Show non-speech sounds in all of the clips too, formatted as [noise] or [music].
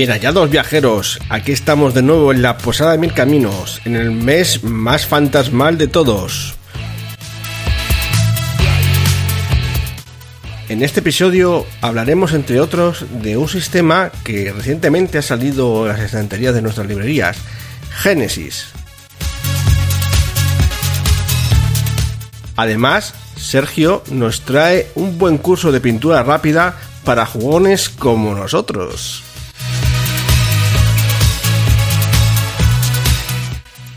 Bien hallados viajeros, aquí estamos de nuevo en la Posada de Mil Caminos, en el mes más fantasmal de todos. En este episodio hablaremos, entre otros, de un sistema que recientemente ha salido en las estanterías de nuestras librerías, Genesis. Además, Sergio nos trae un buen curso de pintura rápida para jugones como nosotros.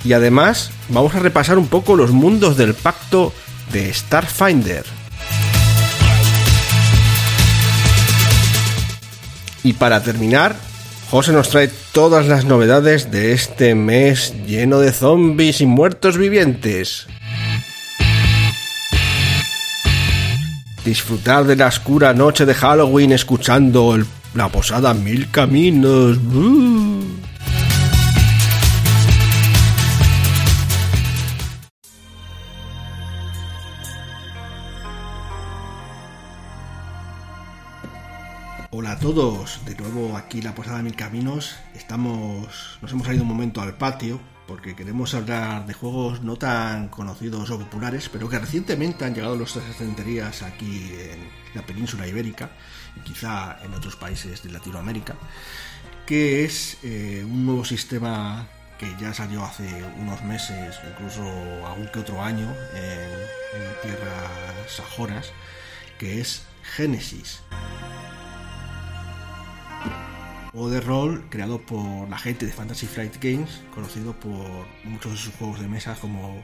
Y además, vamos a repasar un poco los mundos del pacto de Starfinder. Y para terminar, José nos trae todas las novedades de este mes lleno de zombies y muertos vivientes. Disfrutar de la oscura noche de Halloween escuchando la posada Mil Caminos. Todos, de nuevo aquí la Posada Mil Caminos. Estamos, nos hemos salido un momento al patio porque queremos hablar de juegos no tan conocidos o populares, pero que recientemente han llegado a nuestras estanterías aquí en la península ibérica y quizá en otros países de Latinoamérica, que es eh, un nuevo sistema que ya salió hace unos meses, incluso algún que otro año, en, en tierras sajonas, que es Genesis juego de rol creado por la gente de Fantasy Flight Games, conocido por muchos de sus juegos de mesa como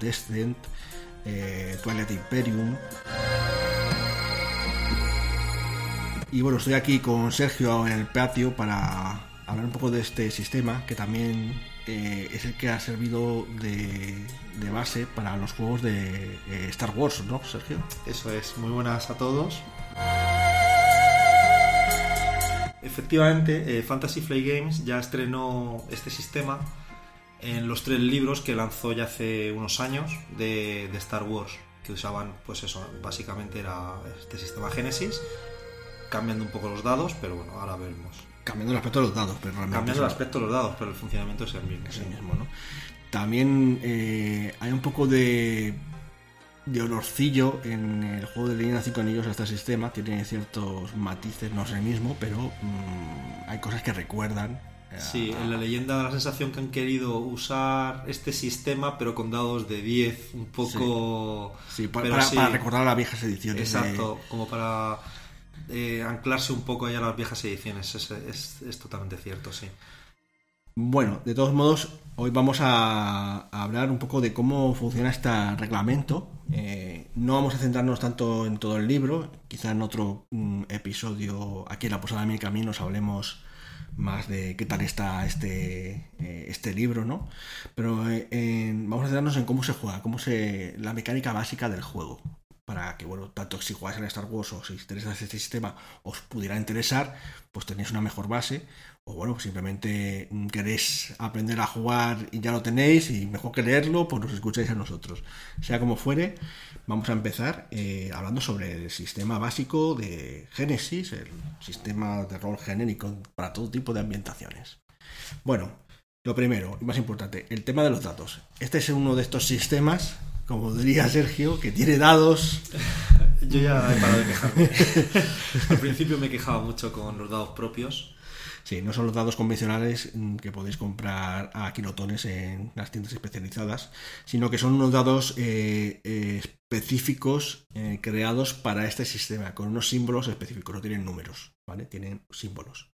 Descent, eh, Twilight Imperium. Y bueno, estoy aquí con Sergio en el patio para hablar un poco de este sistema que también eh, es el que ha servido de, base para los juegos de eh, Star Wars, ¿no, Sergio? Eso es, muy buenas a todos. Efectivamente, eh, Fantasy Flight Games ya estrenó este sistema en los tres libros que lanzó ya hace unos años de, de Star Wars, que usaban, pues eso, básicamente era este sistema Genesis, cambiando un poco los dados, pero bueno, ahora veremos. Cambiando el aspecto de los dados, pero realmente Cambiando el aspecto de los dados, pero el funcionamiento es el mismo. es el mismo, ¿no? También eh, hay un poco de, de olorcillo en el juego de Leyenda 5 Anillos a este sistema. Tiene ciertos matices, no es el mismo, pero mm, hay cosas que recuerdan. eh, Sí, en la leyenda da la sensación que han querido usar este sistema, pero con dados de 10, un poco... sí, pa- pero para, sí. para recordar las viejas ediciones. de- Exacto, como para eh, anclarse un poco ya a las viejas ediciones, es, es- es totalmente cierto, sí. Bueno, de todos modos, hoy vamos a, hablar un poco de cómo funciona este reglamento. Eh, no vamos a centrarnos tanto en todo el libro, quizá en otro mm, episodio aquí en la Posada de Mil Caminos hablemos más de qué tal está este, eh, este libro, ¿no? Pero eh, vamos a centrarnos en cómo se juega, cómo se la mecánica básica del juego. Para que, bueno, tanto si jugáis en Star Wars o si os interesa este sistema os pudiera interesar, pues tenéis una mejor base o bueno, simplemente queréis aprender a jugar y ya lo tenéis y mejor que leerlo, pues nos escucháis a nosotros. Sea como fuere, vamos a empezar eh, hablando sobre el sistema básico de Genesis, el sistema de rol genérico para todo tipo de ambientaciones. Bueno, lo primero y más importante, el tema de los datos. Este es uno de estos sistemas, como diría Sergio, que tiene dados Yo ya he parado de quejarme. Al principio me quejaba mucho con los dados propios. No son los dados convencionales mm, que podéis comprar a kilotones en las tiendas especializadas, sino que son unos dados eh, eh, específicos eh, creados para este sistema, con unos símbolos específicos, no tienen números, ¿vale? Tienen símbolos.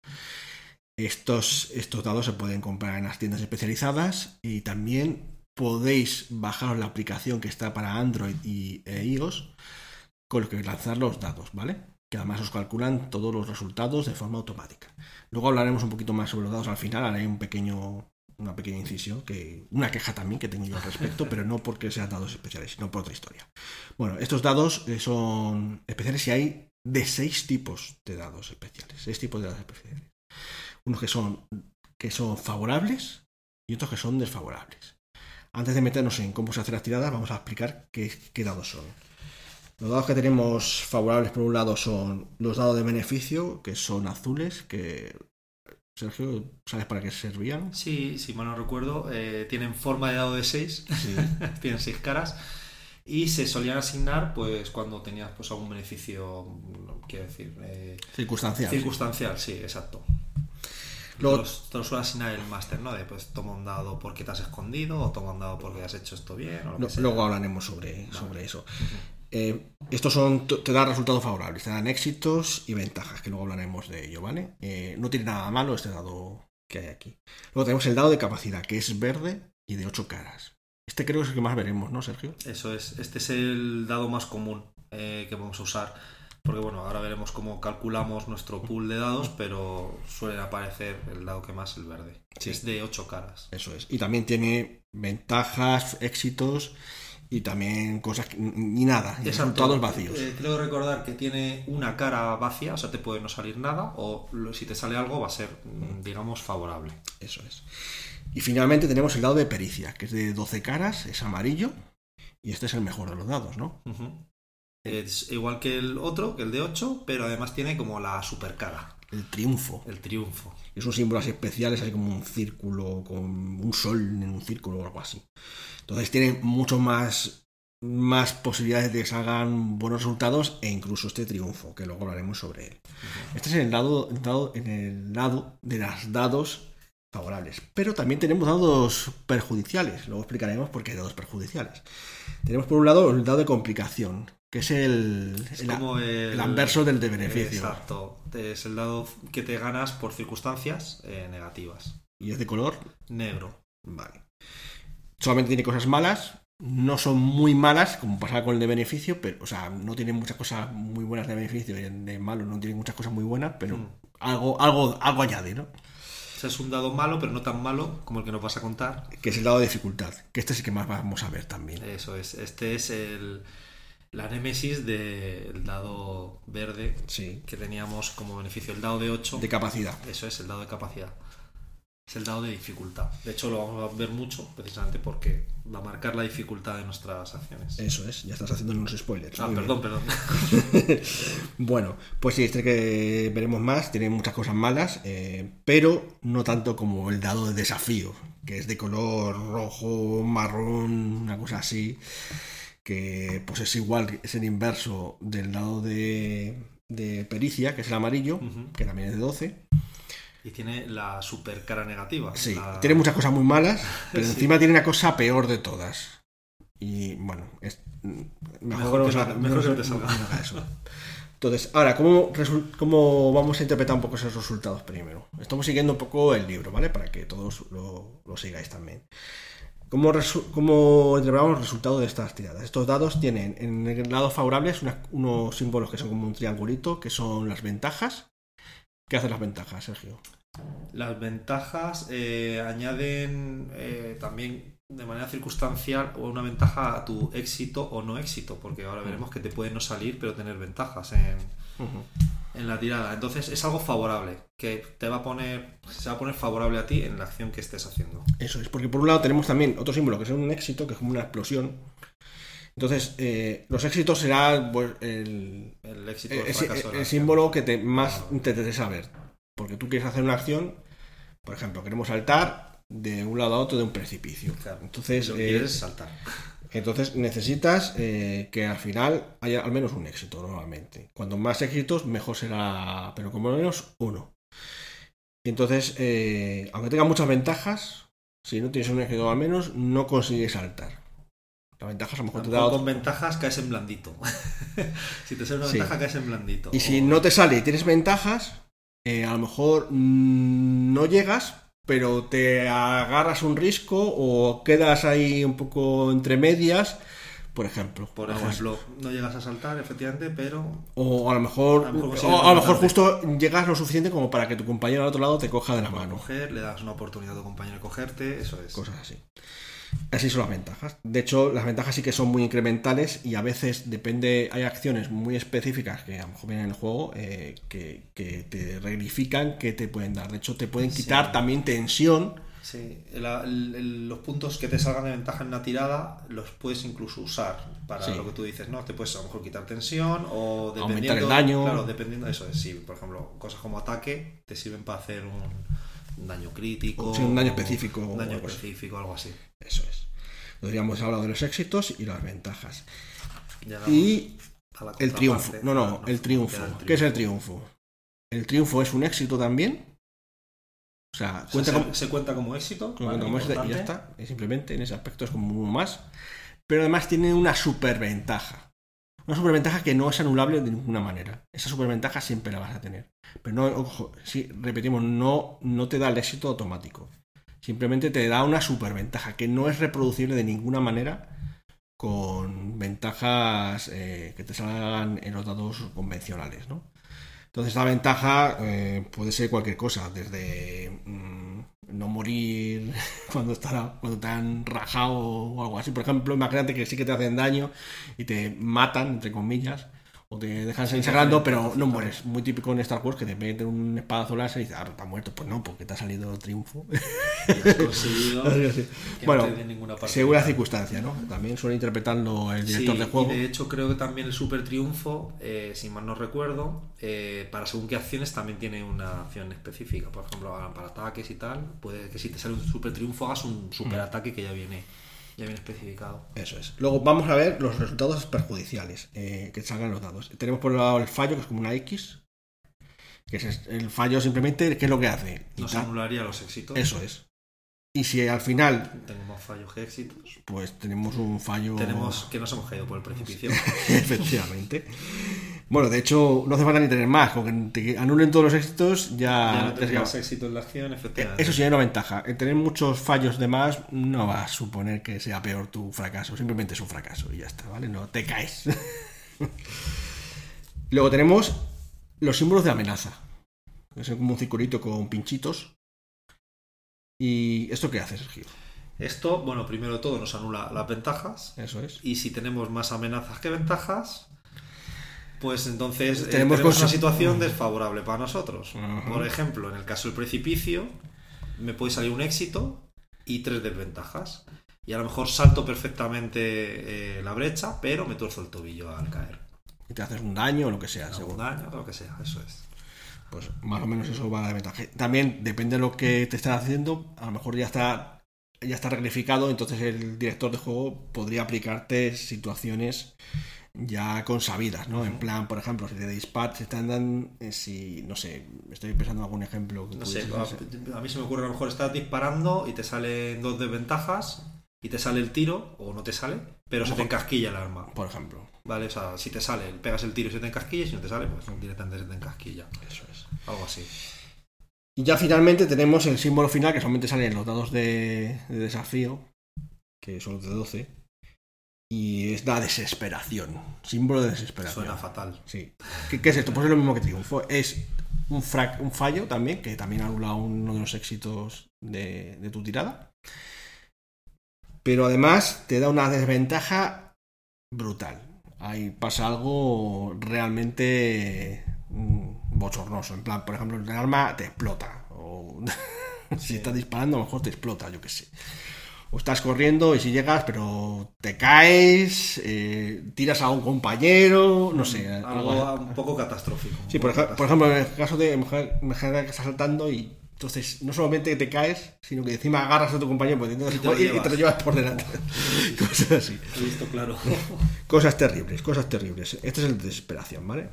Estos, estos dados se pueden comprar en las tiendas especializadas y también podéis bajar la aplicación que está para Android y e iOS con lo que lanzar los dados, ¿vale? Que además os calculan todos los resultados de forma automática. Luego hablaremos un poquito más sobre los dados al final, haré un pequeño, una pequeña incisión, que, una queja también que tengo yo al respecto, [laughs] pero no porque sean dados especiales, sino por otra historia. Bueno, estos dados eh, son especiales y hay de seis tipos de dados especiales, seis tipos de dados especiales. Unos que son, que son favorables y otros que son desfavorables. Antes de meternos en cómo se hacen las tiradas, vamos a explicar qué, qué dados son. Los dados que tenemos favorables por un lado son los dados de beneficio, que son azules, que Sergio, ¿sabes para qué servían? Sí, si mal no recuerdo, eh, tienen forma de dado de 6, Sí. [laughs] tienen 6 caras y se solían asignar pues cuando tenías pues algún beneficio, quiero decir, eh, Circunstancial. circunstancial, sí, exacto. Luego- Los- te lo suele asignar el máster, ¿no? De pues toma un dado porque te has escondido o toma un dado porque has hecho esto bien o lo Lo- que sea. luego hablaremos sobre, sobre eso. Eh, estos son, te dan resultados favorables, te dan éxitos y ventajas, que luego hablaremos de ello, ¿vale? Eh, no tiene nada malo este dado que hay aquí. Luego tenemos el dado de capacidad, que es verde y de 8 caras. Este creo que es el que más veremos, ¿no, Sergio? Eso es, este es el dado más común eh, que vamos a usar. Porque bueno, ahora veremos cómo calculamos nuestro pool de dados, pero suele aparecer el dado que más, el verde. Sí. Es de 8 caras. Eso es. Y también tiene ventajas, éxitos y también cosas que, ni nada, y Exacto. resultados vacíos. Eh, creo recordar que tiene una cara vacía, o sea, te puede no salir nada, o si te sale algo va a ser, mm, digamos, favorable. Eso es. Y finalmente tenemos el dado de pericia, que es de 12 caras, es amarillo. Y este es el mejor de los dados, ¿no? Es igual que el otro, que el de 8, pero además tiene como la super cara, El triunfo. el triunfo. Es un símbolo así especial, es ahí como un círculo, con un sol en un círculo o algo así. Entonces tiene mucho más, más posibilidades de que salgan buenos resultados e incluso este triunfo, que luego hablaremos sobre él. Este es en el lado, dado- en el lado de las dados favorables. Pero también tenemos dados perjudiciales. Luego explicaremos por qué hay dados perjudiciales. Tenemos por un lado el dado de complicación, que es el, Es el- como el, el anverso del de beneficio. Exacto. Es el dado que te ganas por circunstancias eh, negativas. Y es de color Negro. Vale. Solamente tiene cosas malas. No son muy malas, como pasaba con el de beneficio, pero, o sea, no tiene muchas cosas muy buenas de beneficio y el de malo no tiene muchas cosas muy buenas, pero Mm. algo, algo, algo añade, ¿no? Es un dado malo, pero no tan malo como el que nos vas a contar. Que es el dado de dificultad, que este es el que más vamos a ver también. Eso es. Este es el, la némesis del dado verde Sí, que teníamos como beneficio. El dado de 8. de capacidad. Eso es el dado de capacidad. Es el dado de dificultad. De hecho, lo vamos a ver mucho precisamente porque va a marcar la dificultad de nuestras acciones. Eso es, ya estás haciendo unos spoilers. ah, Muy bien. perdón, perdón. [laughs] Bueno, pues sí, este que veremos más tiene muchas cosas malas, eh, pero no tanto como el dado de desafío, que es de color rojo, marrón, una cosa así, que pues es igual, es el inverso del dado de, de pericia, que es el amarillo, que también es de 12. Y tiene la super cara negativa. Sí, La- tiene muchas cosas muy malas, [laughs] pero Sí. encima tiene una cosa peor de todas. Y bueno, es, mejor, Mejor que mejor que salga. Entonces, ahora, ¿cómo, ¿cómo vamos a interpretar un poco esos resultados primero? Estamos siguiendo un poco el libro, ¿vale? Para que todos lo, lo sigáis también. ¿Cómo, cómo interpretamos los resultados de estas tiradas? Estos dados tienen en el lado favorable unas- unos símbolos que son como un triangulito, que son las ventajas. ¿Qué hacen las ventajas, Sergio? Las ventajas eh, añaden eh, también de manera circunstancial o una ventaja a tu éxito o no éxito, porque ahora veremos que te puede no salir pero tener ventajas en, en la tirada. Entonces es algo favorable, que te va a poner, se va a poner favorable a ti en la acción que estés haciendo. Eso es, porque por un lado tenemos también otro símbolo que es un éxito, que es como una explosión. Entonces, eh, los éxitos será pues, el, El éxito el, fracaso símbolo que te, más te interesa ver. Porque tú quieres hacer una acción, por ejemplo, queremos saltar de un lado a otro de un precipicio. Claro. Entonces, Lo eh, quieres saltar. Entonces necesitas eh, que al final haya al menos un éxito normalmente. Cuanto más éxitos, mejor será, pero como menos uno. Entonces, eh, aunque tenga muchas ventajas, si no tienes un éxito al menos, no consigues saltar. Las ventajas a lo mejor te da con ventajas caes en blandito. [laughs] si te sale una Sí. ventaja caes en blandito. Y si no te sale y tienes ventajas, eh, a lo mejor mm, no llegas, pero te agarras un risco o quedas ahí un poco entre medias, por ejemplo. Por ejemplo, no llegas a saltar, efectivamente, pero O a lo mejor, A lo mejor o a lo mejor justo llegas lo suficiente como para que tu compañero al otro lado te coja de la mano. coger, le das una oportunidad a tu compañero de cogerte, eso es. Cosas así. Así son las ventajas. De hecho, las ventajas sí que son muy incrementales y a veces depende, hay acciones muy específicas que a lo mejor vienen en el juego eh, que, que te regrifican, que te pueden dar. De hecho, te pueden quitar Sí. también tensión. Sí, el- los puntos que te salgan de ventaja en una tirada los puedes incluso usar para Sí. lo que tú dices, ¿no? Te puedes a lo mejor quitar tensión o Aumentar dependiendo... el daño. Claro, dependiendo eso es, sí. Por ejemplo, cosas como ataque te sirven para hacer un, un daño crítico. Sí, un daño específico Un daño específico, algo así. Eso es. Entonces ya hemos hablado de los éxitos y las ventajas. Y el triunfo. No, no, el triunfo. ¿Qué es el triunfo? El triunfo es un éxito también. O sea, O sea, cuenta se, como, se cuenta como éxito. como ¿vale? como éxito y ya está. Y simplemente en ese aspecto es como uno más. Pero además tiene una superventaja. Una superventaja que no es anulable de ninguna manera. Esa superventaja siempre la vas a tener. Pero no, ojo, sí, repetimos, no, no te da el éxito automático. Simplemente te da una superventaja que no es reproducible de ninguna manera con ventajas eh, que te salgan en los dados convencionales, ¿no? Entonces la ventaja eh, puede ser cualquier cosa, desde mm, no morir [laughs] cuando, cuando te han rajado o algo así. Por ejemplo, imagínate que sí que te hacen daño y te matan, entre comillas, o te dejan Sí, encerrando, pero no mueres. Muy típico en Star Wars que te meten un espadazo láser y dices, ah, está muerto. Pues no, porque te ha salido triunfo. Y has conseguido [laughs] que Bueno, no te dé ninguna parte. Según la circunstancia, ¿no? También suele interpretarlo el director Sí, de juego. Y de hecho, creo que también el super triunfo, eh, si mal no recuerdo, eh, para según qué acciones también tiene una acción específica. Por ejemplo, para ataques y tal, puede que si te sale un super triunfo hagas un super ataque que ya viene, ya viene especificado. Eso es. Luego vamos a ver los resultados perjudiciales eh, que salgan los dados. Tenemos por un lado el fallo, que es como una X. Que es el fallo simplemente, ¿qué es lo que hace? Nos anularía los éxitos. Eso es. Y si al final, Tengo más fallos que éxitos. pues tenemos un fallo. Tenemos que nos hemos caído por el precipicio. [laughs] Efectivamente. Bueno, de hecho, no hace falta ni tener más. Con que te anulen todos los éxitos, ya. ya no te tendrías éxito en la acción, Eh, efectivamente. Eso sí hay una ventaja. El tener muchos fallos de más no va a suponer que sea peor tu fracaso. Simplemente es un fracaso y ya está, ¿vale? No te caes. [laughs] Luego tenemos los símbolos de amenaza. Es como un circulito con pinchitos. ¿Y esto qué hace, Sergio? Esto, bueno, primero de todo nos anula las ventajas. Eso es. Y si tenemos más amenazas que ventajas, pues entonces eh, Tenemos tenemos, una situación desfavorable para nosotros. Por ejemplo, en el caso del precipicio, me puede salir un éxito y tres desventajas. Y a lo mejor salto perfectamente eh, la brecha, pero me tuerzo el tobillo al caer. Y te haces un daño o lo que sea, seguro. daño, lo que sea, eso es. Pues más o menos eso va a la ventaja. También depende de lo que te estén haciendo. A lo mejor ya está ya está rectificado, entonces el director de juego podría aplicarte situaciones ya consabidas, ¿no? En plan, por ejemplo, si te disparas, si te andan, eh, si, no sé, estoy pensando en algún ejemplo. que No sé, a, a mí se me ocurre a lo mejor estás disparando y te salen dos desventajas y te sale el tiro, o no te sale, pero se te encasquilla el arma. Por ejemplo, Vale, o sea, si te sale, pegas el tiro y se te encasquilla, y si no te sale, pues directamente se te encasquilla. eso es. Algo así. Y ya finalmente tenemos el símbolo final que solamente sale en los dados de, de desafío, que son los de 12. Y es la desesperación. Símbolo de desesperación. Suena fatal. Sí. ¿Qué, qué es esto? Pues es lo mismo que triunfo. Es un, frac- un fallo también, que también anula uno de los éxitos de, de tu tirada. Pero además te da una desventaja brutal. Ahí pasa algo realmente mm, bochornoso. En plan, por ejemplo, el arma te explota. O [laughs] si Sí. estás disparando, a lo mejor te explota, yo qué sé. O estás corriendo y si llegas, pero te caes, eh, tiras a un compañero, no sé. algo un poco catastrófico. Sí, por, ej- por ejemplo, en el caso de mujer, mujer que está saltando y entonces no solamente te caes, sino que encima agarras a tu compañero pues, Y te lo y- y te llevas. lo llevas por delante. [laughs] Cosas así. visto claro. [laughs] Cosas terribles, cosas terribles. Este es el de desesperación, ¿vale?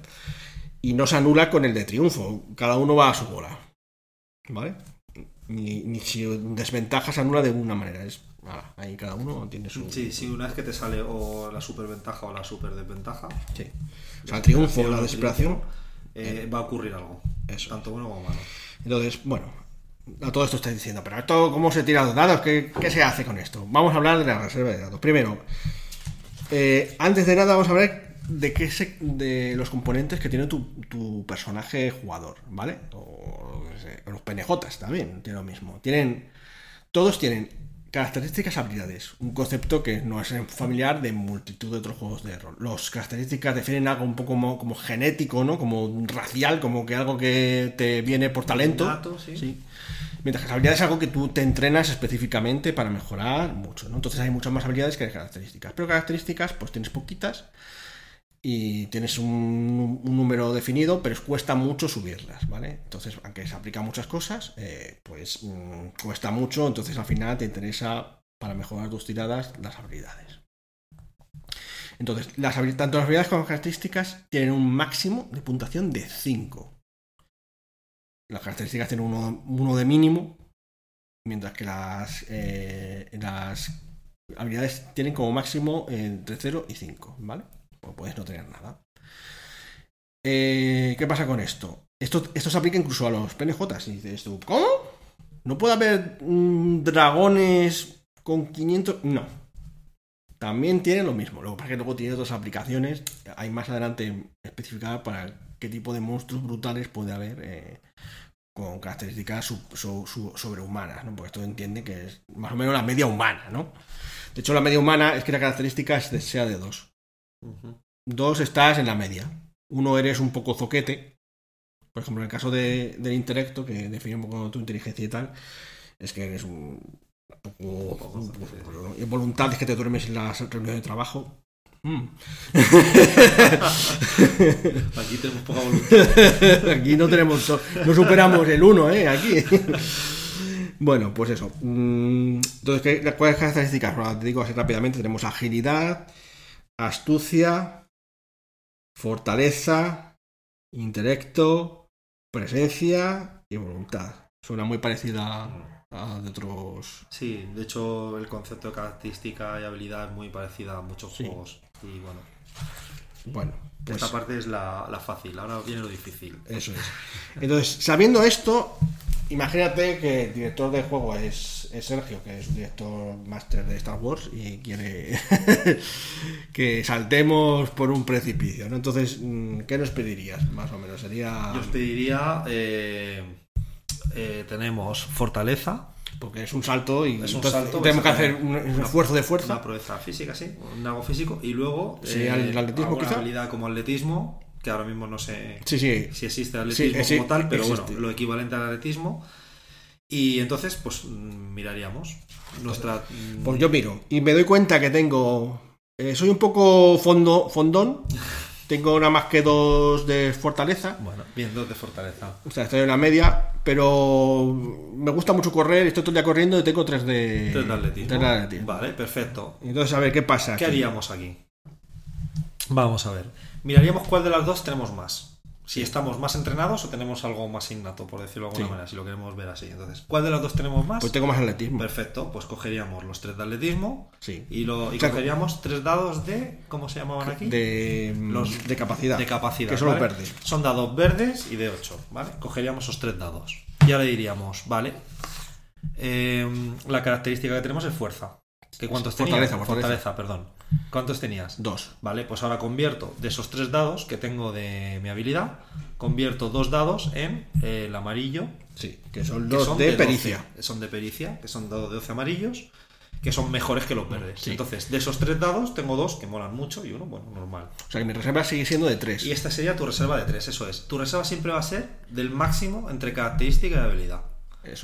Y no se anula con el de triunfo. Cada uno va a su bola. ¿Vale? Ni, ni si desventaja se anula de una manera. Es, ah, ahí cada uno tiene su. Sí, sí, una vez que te sale o la superventaja o la super desventaja. Sí. O sea, el triunfo, la o desesperación. triunfo, eh, va a ocurrir algo. Eso. Tanto bueno como malo. Entonces, bueno, a todo esto estoy diciendo, pero esto, ¿cómo se tiran los dados? ¿Qué, qué se hace con esto? Vamos a hablar de la reserva de dados. Primero, eh, antes de nada, vamos a ver de qué se, de los componentes que tiene tu, tu personaje jugador, ¿vale? O, sé, los PNJs también tienen lo mismo. Tienen, todos tienen características habilidades, un concepto que no es familiar de multitud de otros juegos de rol. Las características definen algo un poco como, como genético, ¿no? Como racial, como que algo que te viene por talento. Innato, sí. Mientras que las habilidades es algo que tú te entrenas específicamente para mejorar mucho, ¿no? Entonces hay muchas más habilidades que características. Pero características, pues tienes poquitas. Y tienes un, número definido, pero cuesta mucho subirlas, ¿vale? Entonces, aunque se aplica muchas cosas, eh, pues mm, cuesta mucho, entonces al final te interesa para mejorar tus tiradas las habilidades. Entonces, las, tanto las habilidades como las características tienen un máximo de puntuación de 5. Las características tienen uno, de mínimo, mientras que las, eh, las habilidades tienen como máximo entre 0 y 5, ¿vale? O puedes no tener nada. Eh, ¿Qué pasa con esto? esto? Esto se aplica incluso a los PNJs. Y dices ¿cómo? ¿No puede haber mm, dragones con 500? No. También tiene lo mismo. Lo que pasa es que luego tiene otras aplicaciones. Hay más adelante especificadas para qué tipo de monstruos brutales puede haber eh, con características sobrehumanas. ¿no? Porque esto entiende que es más o menos la media humana, ¿no? De hecho, la media humana es que la característica sea de dos. Dos estás en la media. Uno eres un poco zoquete. Por ejemplo, en el caso del intelecto, que define un poco tu inteligencia y tal, es que eres un poco. Y voluntad es que te duermes en las reuniones de trabajo. Mm. [laughs] Aquí tenemos poca voluntad. Aquí no tenemos. No superamos el uno, ¿eh? Aquí. Bueno, pues eso. Mm, entonces, ¿cuáles características? te digo así rápidamente. Tenemos agilidad, astucia, fortaleza, intelecto, presencia y voluntad. Suena muy parecida a de otros. Sí, de hecho el concepto de característica y habilidad es muy parecida a muchos juegos. Y bueno. Bueno. Esta pues parte es la, la, fácil, ahora viene lo difícil. Eso es. Entonces, sabiendo esto, Imagínate que el director de juego es, Sergio, que es un director máster de Star Wars y quiere [laughs] que saltemos por un precipicio. ¿no? Entonces, mm, ¿qué nos pedirías? Más o menos sería. Yo os pediría. Eh, eh, tenemos fortaleza. Porque es un salto y es un salto, tenemos que hacer un, esfuerzo de fuerza. Una proeza física, sí, un algo físico. Y luego. Sí, el atletismo, quizá. habilidad como atletismo que ahora mismo no sé si existe atletismo como tal, pero bueno, lo equivalente al atletismo. Y entonces, pues mm, miraríamos nuestra. Mm, pues yo miro y me doy cuenta que tengo. Eh, soy un poco fondo, fondón. [laughs] Tengo nada más que dos de fortaleza. Bueno, bien, dos de fortaleza. O sea, estoy en la media, pero me gusta mucho correr, estoy todo el día corriendo y tengo tres de, tres de atletismo. Vale, perfecto. Entonces, a ver, ¿qué pasa? ¿Qué haríamos aquí? Vamos a ver miraríamos cuál de las dos tenemos más. Si estamos más entrenados o tenemos algo más innato, por decirlo de alguna manera, si lo queremos ver así. Entonces, ¿cuál de las dos tenemos más? Pues tengo más atletismo. Perfecto, pues cogeríamos los tres de atletismo sí. y, lo, y cogeríamos tres dados de. ¿Cómo se llamaban aquí? De, los, de capacidad. De capacidad. Que son los verdes. Son dados verdes y de 8, ¿vale? Cogeríamos esos tres dados. Y ahora diríamos, vale. Eh, la característica que tenemos es fuerza. ¿Qué cuántos fortaleza, tenías? Fortaleza, perdón. ¿Cuántos tenías? Dos. Vale, pues ahora convierto de esos tres dados que tengo de mi habilidad, convierto dos dados en el amarillo. Sí, que son dos de, pericia. son de pericia, que son dados de 12 amarillos, que son mejores que los verdes. Entonces, de esos tres dados, tengo dos que molan mucho y uno, bueno, normal. O sea que mi reserva sigue siendo de tres. Y esta sería tu reserva de tres, eso es. Tu reserva siempre va a ser del máximo entre característica y habilidad.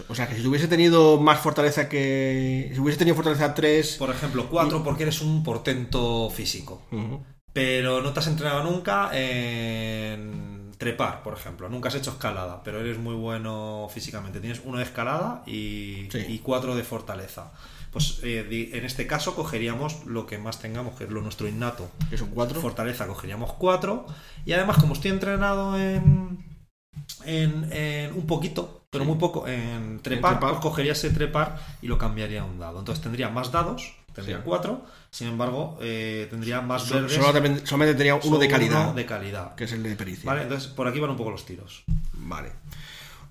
O sea, que si hubiese tenido más fortaleza que. Si hubiese tenido fortaleza 3. Por ejemplo, 4 porque eres un portento físico. Pero no te has entrenado nunca en trepar, por ejemplo. Nunca has hecho escalada, pero eres muy bueno físicamente. Tienes uno de escalada y, 4 de fortaleza. Pues eh, en este caso cogeríamos lo que más tengamos, que es lo nuestro innato. Que son 4. Fortaleza cogeríamos 4. Y además, como estoy entrenado en, en un poquito, pero muy poco. En trepar, cogería ese trepar y lo cambiaría a un dado. Entonces tendría más dados, tendría cuatro, sin embargo, eh, tendría más verdes. Solamente, tendría uno de calidad. de calidad. Que es el de pericia. Vale, entonces por aquí van un poco los tiros. Vale.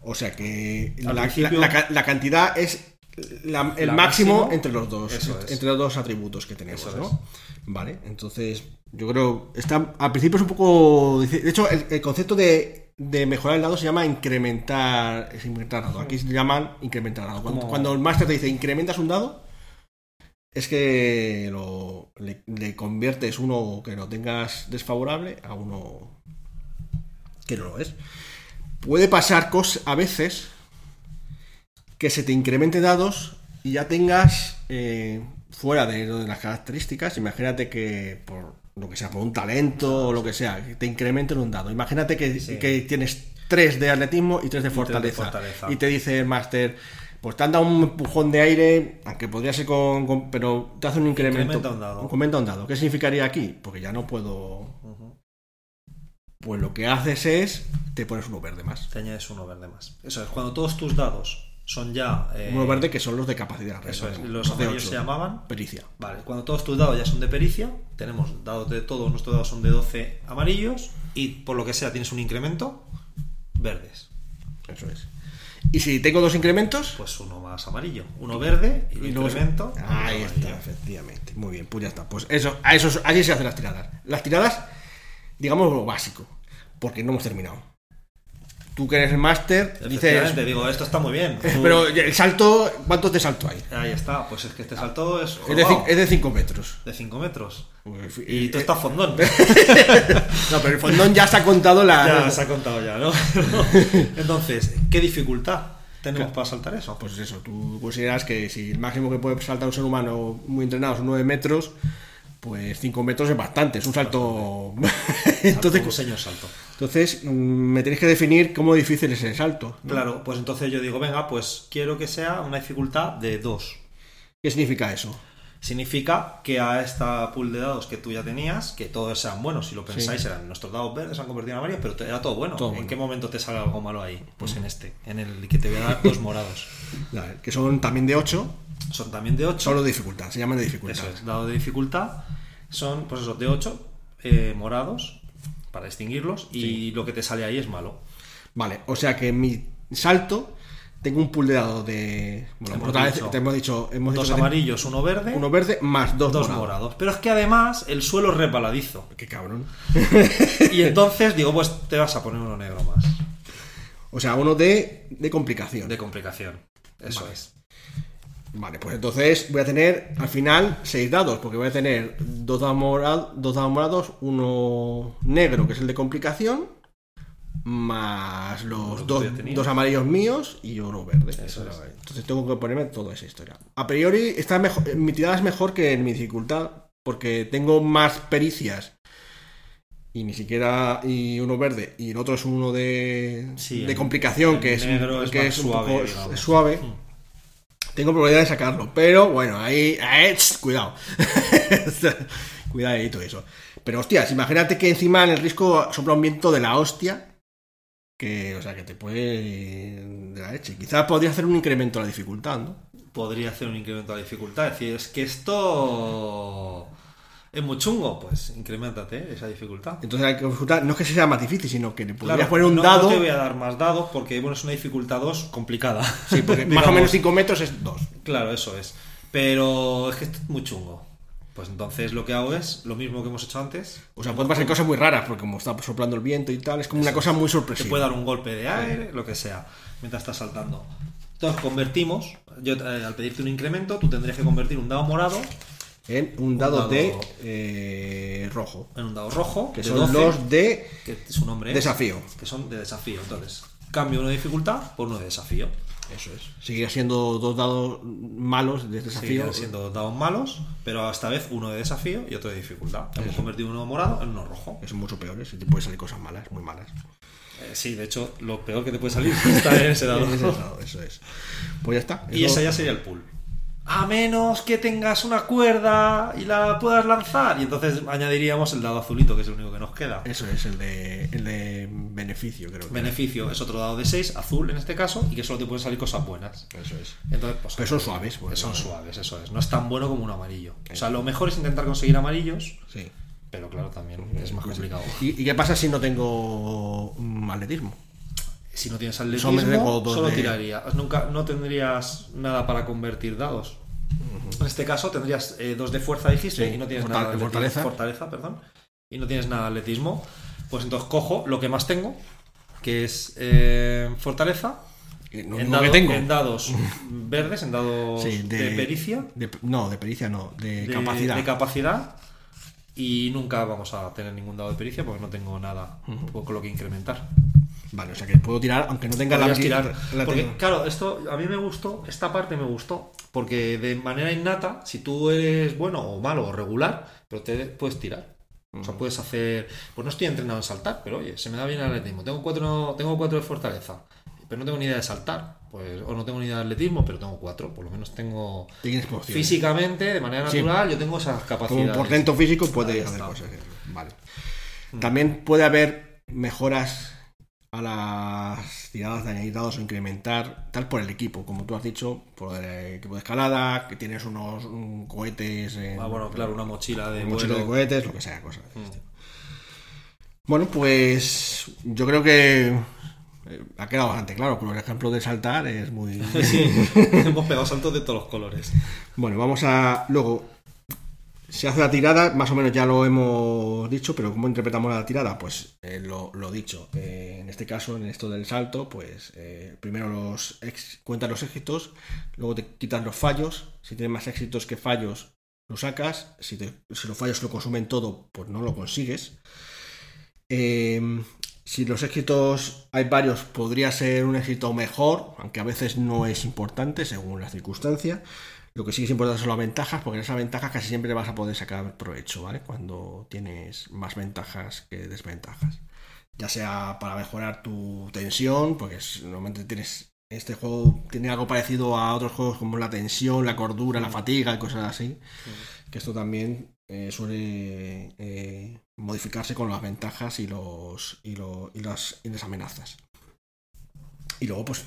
O sea que la, cantidad es el máximo, entre los dos. Entre los dos atributos que tenemos, ¿no? Vale, entonces yo creo. Está, al principio es un poco. De hecho, el concepto de de mejorar el dado se llama incrementar, es incrementar dado. Aquí se llaman incrementar dado. Cuando, el máster te dice incrementas un dado, es que lo, le, conviertes uno que lo tengas desfavorable a uno que no lo es. Puede pasar cosas a veces que se te incremente dados y ya tengas eh, fuera de, de las características. Imagínate que por lo que sea, por un talento o lo que sea, que te incrementen un dado. Imagínate que, Sí. que tienes 3 de atletismo y 3 de tres de fortaleza. Y te dice el máster, pues te han dado un empujón de aire, aunque podría ser con, con- pero te hace un incremento. Incrementa un dado. Incrementa un dado. ¿Qué significaría aquí? Porque ya no puedo. Pues lo que haces es, te pones uno verde más. Te añades uno verde más. Eso es, cuando todos tus dados son ya. eh, Uno verde que son los de capacidad. Eso es, los ocho. se llamaban. Pericia. Vale, cuando todos tus dados ya son de pericia, tenemos dados de todos nuestros dados son de 12 amarillos y por lo que sea tienes un incremento, verdes. Eso es. Y si tengo dos incrementos, Pues uno más amarillo, uno verde y, Y un luego- incremento. Ahí amarillo. está, efectivamente. Muy bien, pues ya está. Pues eso, a eso, así se hacen las tiradas. Las tiradas, digamos lo básico, porque no hemos terminado. Tú que eres el máster, dices. Digo, esto está muy bien. [laughs] Pero el salto, ¿cuánto te salto hay? Ahí está, pues es que este salto es, Es de, wow, cin- es de 5 metros. de 5 metros. Pues, Y eh, tú estás fondón. [laughs] No, pero el fondón ya se ha contado la. ya se ha contado ya, ¿no? [laughs] Entonces, ¿qué dificultad tenemos para saltar eso? Pues eso, tú consideras que si el máximo que puede saltar un ser humano muy entrenado son 9 metros, pues 5 metros es bastante, es un salto. entonces, un señor salto. Entonces, mm, me tenéis que definir cómo difícil es el salto. ¿no? Claro, pues entonces yo digo, venga, pues quiero que sea una dificultad de 2. ¿Qué significa eso? Significa que a esta pool de dados que tú ya tenías, que todos sean buenos, si lo pensáis, eran nuestros dados verdes, se han convertido en amarillos, pero era todo bueno. Todo ¿En qué momento te sale algo malo ahí? Pues en este, en el que te voy a dar dos morados. [laughs] Que son también de 8, Son también de 8. solo de dificultad, se llaman de dificultad. Eso es, dado de dificultad, son, pues eso, de 8 morados, para distinguirlos, y lo que te sale ahí es malo. Vale, o sea que mi salto tengo un pool de dados de. Bueno, Hemos otra vez dicho te hemos dicho. Hemos Dos dicho amarillos, uno verde, uno verde más dos, dos morados. morados. Pero es que además el suelo es resbaladizo. Qué cabrón. [laughs] Y entonces digo, pues te vas a poner uno negro más. O sea, uno de, de complicación. De complicación. Eso Vale. es. Vale, pues entonces voy a tener al final seis dados, porque voy a tener dos dados, dos dados morados, uno negro, que es el de complicación, más los dos, dos amarillos míos y uno verde. Eso es. Entonces tengo que ponerme toda esa historia. A priori, está mejor, mi tirada es mejor que en mi dificultad, porque tengo más pericias. Y ni siquiera. Y uno verde. Y el otro es uno de. Sí, de complicación, que es, que suave, poco es suave. Tengo probabilidad de sacarlo, pero bueno, ahí, ahí, tss, cuidado. [laughs] Cuidadito eso. Pero hostias, imagínate que encima en el risco sopla un viento de la hostia. Que, o sea, que te puede de la leche. Quizás podría hacer un incremento a la dificultad, ¿no? Podría hacer un incremento de la dificultad. Es decir, es que esto es muy chungo. Pues incrementate esa dificultad. Entonces la dificultad no es que sea más difícil, sino que le podrías Claro, poner un no- dado. No te voy a dar más dados porque bueno, es una dificultad 2 complicada. Sí, porque [laughs] más o menos 5 metros es 2. Claro, eso es. Pero es que es muy chungo. Pues entonces lo que hago es lo mismo que hemos hecho antes. O sea, pueden pasar cosas muy raras, porque como está soplando el viento y tal, es como una cosa muy Te sorpresiva. puede dar un golpe de aire, lo que sea, mientras estás saltando. Entonces convertimos, yo eh, al pedirte un incremento, tú tendrías que convertir un dado morado En un dado, dado- de eh, rojo. en un dado rojo, Que son 12, los de que su nombre es, desafío. que son de desafío. Entonces, cambio uno de dificultad por uno de desafío. Eso es. Seguiría siendo dos dados malos de desafío. Seguirán siendo dados malos, pero esta vez uno de desafío y otro de dificultad. Hemos convertido uno morado en uno rojo. Que son mucho peores y te pueden salir cosas malas, muy malas. Eh, sí, de hecho, lo peor que te puede salir está en ese dado. Ese dado, eso es. Pues ya está. Y Eso- ese ya sería el pool. A menos que tengas una cuerda y la puedas lanzar. Y entonces añadiríamos el dado azulito, que es el único que nos queda. Eso es el de, el de beneficio, creo. que Beneficio es otro dado de 6, azul en este caso, y que solo te pueden salir cosas buenas. Eso es. Entonces, pues, Pero son suaves. pues, son suaves, eso es. No es tan bueno como un amarillo. O sea, lo mejor es intentar conseguir amarillos, Sí. pero claro, también es más complicado. ¿Y, y qué pasa si no tengo atletismo? Si no tienes atletismo, solo tirarías. Nunca, no tendrías nada para convertir dados. En este caso tendrías eh, dos de fuerza, dijiste, Sí, y no tienes fortal- nada de fortaleza. fortaleza, perdón, y no tienes nada de atletismo. Pues entonces cojo lo que más tengo, que es eh, fortaleza, Eh, Lo en, que tengo. en dados [laughs] verdes, en dados Sí, de, pericia, de- no, de pericia no, de, de capacidad. de capacidad, y nunca vamos a tener ningún dado de pericia porque no tengo nada con lo que incrementar. Vale, o sea que puedo tirar aunque no tenga la, tirar. la- Porque, claro, esto a mí me gustó, esta parte me gustó, porque de manera innata, si tú eres bueno o malo o regular, pero te puedes tirar. O sea, puedes hacer. Pues no estoy entrenado en saltar, pero oye, se me da bien el atletismo. Tengo cuatro, tengo cuatro de fortaleza, pero no tengo ni idea de saltar. Pues, o no tengo ni idea de atletismo, pero tengo cuatro. Por lo menos tengo. Físicamente, de manera Sí. natural, yo tengo esas Como capacidades. un portento físico puede haber cosas. Vale. También puede haber mejoras a las tiradas de añadir dados o incrementar, tal por el equipo, como tú has dicho, por el equipo de escalada, que tienes unos mm, cohetes, en- Ah, bueno, claro, una mochila de mochila de cohetes, lo que sea, cosas. Mm. este tipo. Bueno, pues yo creo que eh, ha quedado bastante claro, pero el ejemplo de saltar es muy... [laughs] [laughs] Hemos pegado saltos de todos los colores. Bueno, vamos a. Luego, se hace la tirada, más o menos ya lo hemos dicho, pero ¿cómo interpretamos la tirada? Pues eh, lo, dicho. Eh, en este caso, en esto del salto, pues eh, primero los cuentas los éxitos, luego te quitas los fallos. Si tienes más éxitos que fallos, lo sacas. Si, los fallos lo consumen todo, pues no lo consigues. Si los éxitos hay varios, podría ser un éxito mejor, aunque a veces no es importante según la circunstancia. Lo que sí es importante son las ventajas, porque en esas ventajas casi siempre vas a poder sacar provecho, ¿vale? Cuando tienes más ventajas que desventajas. Ya sea para mejorar tu tensión, porque es- normalmente tienes. Este juego tiene algo parecido a otros juegos como la tensión, la cordura, la fatiga y cosas así. Que esto también eh, suele eh, modificarse con las ventajas y los y, lo- y las, y las amenazas. Y luego, pues,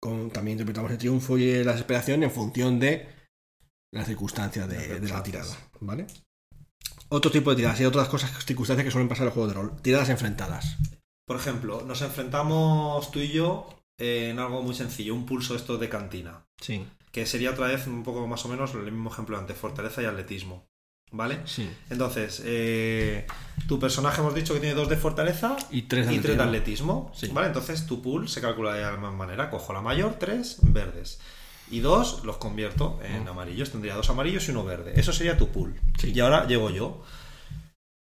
con- también interpretamos el triunfo y la desesperación en función de las circunstancias de, la tirada, ¿vale? Otro tipo de tiradas y otras cosas, circunstancias que suelen pasar en el juego de rol. Tiradas enfrentadas. Por ejemplo, nos enfrentamos tú y yo en algo muy sencillo, un pulso esto de cantina. Sí, Que sería otra vez un poco más o menos el mismo ejemplo ante fortaleza y atletismo. ¿Vale? sí. Entonces, eh, tu personaje hemos dicho que tiene dos de fortaleza Y tres de y tres de atletismo. atletismo. Sí. ¿Vale? Entonces tu pool se calcula de la misma manera. Cojo la mayor, tres verdes. Y dos los convierto en amarillos. Tendría dos amarillos y uno verde. Eso sería tu pool. Sí. Y ahora llego yo.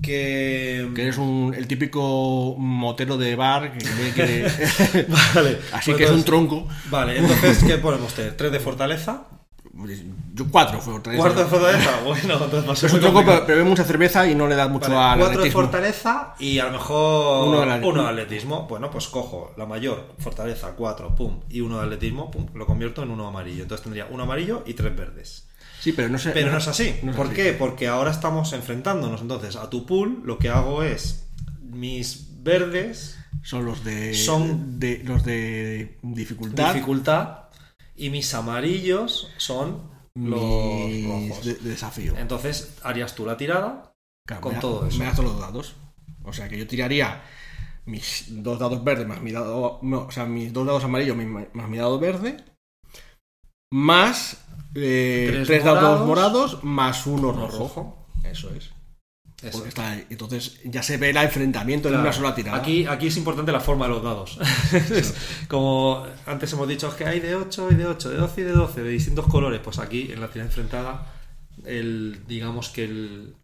Que. Que eres un, el típico motero de bar que que... [laughs] Vale. [laughs] Así Pues que es un tronco. Vale, entonces, ¿qué podemos tener? ¿Tres de fortaleza? Yo cuatro fortaleza. ¿Cuarto de fortaleza? [laughs] Bueno, entonces va a ser Es un muy mucha cerveza y no le da mucho Vale, al cuatro de fortaleza y a lo mejor Uno uno de atletismo. Bueno, pues cojo la mayor fortaleza, cuatro, pum, y uno de atletismo, pum, lo convierto en uno amarillo. Entonces tendría uno amarillo y tres verdes. Sí, pero no sé. Pero no es así. no es ¿Por así. qué? Porque ahora estamos enfrentándonos. Entonces, a tu pool lo que hago es mis verdes, Son los de. Son- de los de dificultad. dificultad, y mis amarillos son los mis rojos. de, de desafío. Entonces, harías tú la tirada Claro, con me todo eso. Me das todos los dados. O sea que yo tiraría mis dos dados verdes más mi dado. no, o sea, mis dos dados amarillos más mi dado verde. Más eh, Tres tres, dados morados, más uno uno rojo. rojo. Eso es. Eso. Porque está ahí. Entonces ya se ve el enfrentamiento en una sola tirada. Aquí, aquí es importante la forma de los dados. [laughs] Como antes hemos dicho, es que hay de 8 y de 8, de 12 y de 12, de distintos colores. Pues aquí, en la tirada enfrentada, el, digamos que el,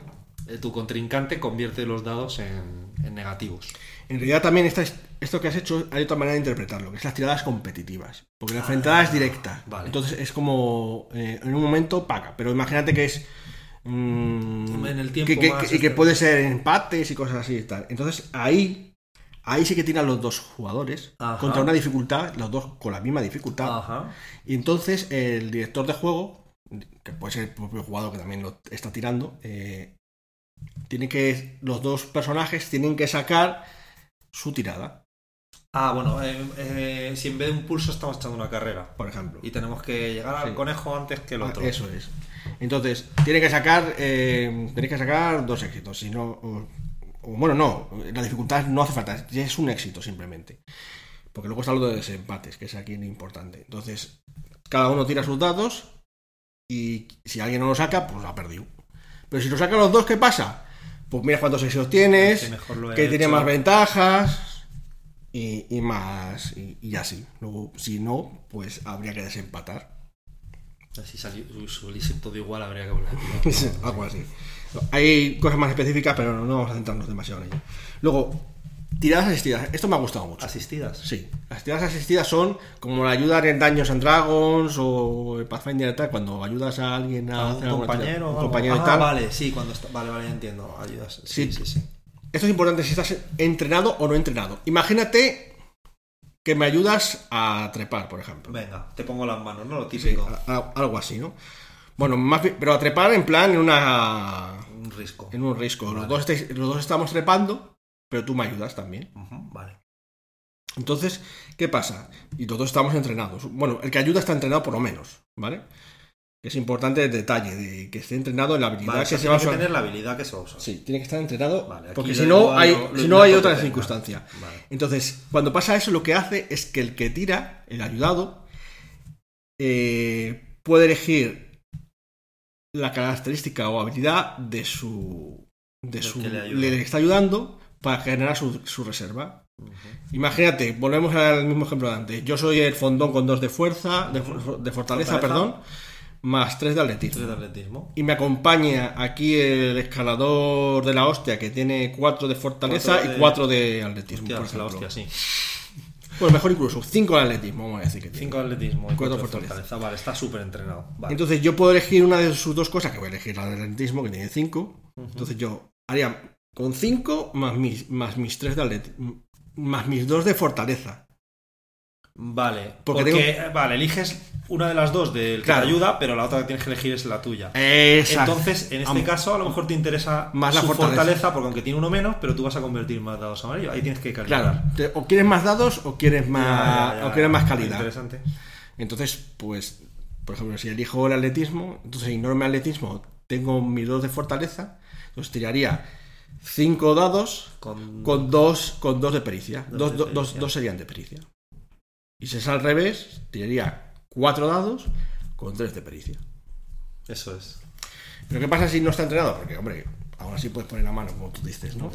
eh, tu contrincante convierte los dados en, en negativos. En realidad también esta, esto que has hecho hay otra manera de interpretarlo, que es las tiradas competitivas. Porque la enfrentada es directa. Ah, vale. Entonces es como eh, en un momento paga. Pero imagínate que es. Mm, En el tiempo que- que- más y que este- puede ser empates y cosas así y tal. Entonces ahí. Ahí sí que tiran los dos jugadores Ajá. contra una dificultad, los dos con la misma dificultad. Ajá. Y entonces el director de juego, que puede ser el propio jugador que también lo está tirando, eh, tiene que. Los dos personajes tienen que sacar su tirada, Ah, bueno, eh, eh, si en vez de un pulso estamos echando una carrera por ejemplo. y tenemos que llegar al Sí. conejo antes que el Ah, otro. Eso es. Entonces, tiene que sacar. Eh, tenéis que sacar dos éxitos. Si no. o- o bueno, no. La dificultad no hace falta. Es un éxito simplemente. Porque luego está lo de desempates, que es aquí lo importante. Entonces, cada uno tira sus dados. Y si alguien no lo saca, pues lo ha perdido. Pero si lo sacan los dos, ¿qué pasa? Pues mira cuántos éxitos tienes. Que mejor tiene más ventajas. Y, y más. Y, y así. Luego, si no, pues habría que desempatar. Si sali- saliese todo igual, habría que volver. [laughs] Algo así. Hay cosas más específicas, pero no vamos a centrarnos demasiado en ello. Luego, Tiradas asistidas. Esto me ha gustado mucho. ¿Asistidas? Sí. Las tiradas asistidas son como la ayuda en Daños and Dragons o el Pathfinder y tal, cuando ayudas a alguien a, ¿A hacer un compañero? un compañero y Ah, tal. vale, sí, cuando está... Vale, vale, entiendo. Ayudas. Sí, Sí. sí, sí. Esto es importante si estás entrenado o no entrenado. Imagínate que me ayudas a trepar, por ejemplo. Venga, te pongo las manos, ¿no? Lo Sí, típico. a- a- algo así, ¿no? Bueno, más bien- pero a trepar en plan en una Un risco. en un risco. Los, dos estáis- los dos estamos trepando, pero tú me ayudas también. Vale. Entonces, ¿qué pasa? Y todos estamos entrenados. Bueno, el que ayuda está entrenado por lo menos, ¿vale? Es importante el detalle de que esté entrenado en la habilidad Vale, o que sea, se va a tiene que usar. tener la habilidad que se va a usar. Sí, tiene que estar entrenado Vale, porque si no hay, lo- si no hay otra circunstancia. Vale. Entonces, cuando pasa eso, lo que hace es que el que tira, el ayudado, eh, puede elegir la característica o habilidad de su. de su. que le está ayudando para generar su, su reserva. Imagínate, volvemos al mismo ejemplo de antes. Yo soy el fondón con dos de fuerza, de, for- de fortaleza, Fortaleza. perdón, más tres de atletismo. Tres de atletismo. Y me acompaña aquí el escalador de la hostia que tiene cuatro de fortaleza Cuatro de- y cuatro de atletismo. Hostia, por la hostia, sí. Pues mejor incluso, cinco de atletismo, vamos a decir que tiene. Cinco de atletismo y Cuatro cuatro de fortaleza. fortaleza. Vale, está súper entrenado. Vale. Entonces yo puedo elegir una de sus dos cosas, que voy a elegir la del atletismo, que tiene cinco. Entonces yo haría con cinco más mis, más mis tres de atletismo, más mis dos de fortaleza. Vale, Porque porque, vale, eliges una de las dos del que Claro. te ayuda, pero la otra que tienes que elegir es la tuya. Exacto. Entonces, en este caso, a lo mejor te interesa Más la su fortaleza. fortaleza. porque aunque tiene uno menos, pero tú vas a convertir más dados amarillos. Ahí tienes que calcular. Claro, o quieres más dados o quieres más, Ya, ya, ya, o quieres más calidad. Interesante. Entonces, pues, por ejemplo, si elijo el atletismo, entonces ignoro mi atletismo, tengo mis dos de fortaleza, entonces tiraría cinco dados Con... con dos, con dos de pericia. Dos Dos, de dos serían de pericia. Y si es al revés, tiraría cuatro dados con tres de pericia. Eso es. Pero ¿qué pasa si no está entrenado? Porque, hombre, aún así puedes poner la mano, como tú dices, ¿no?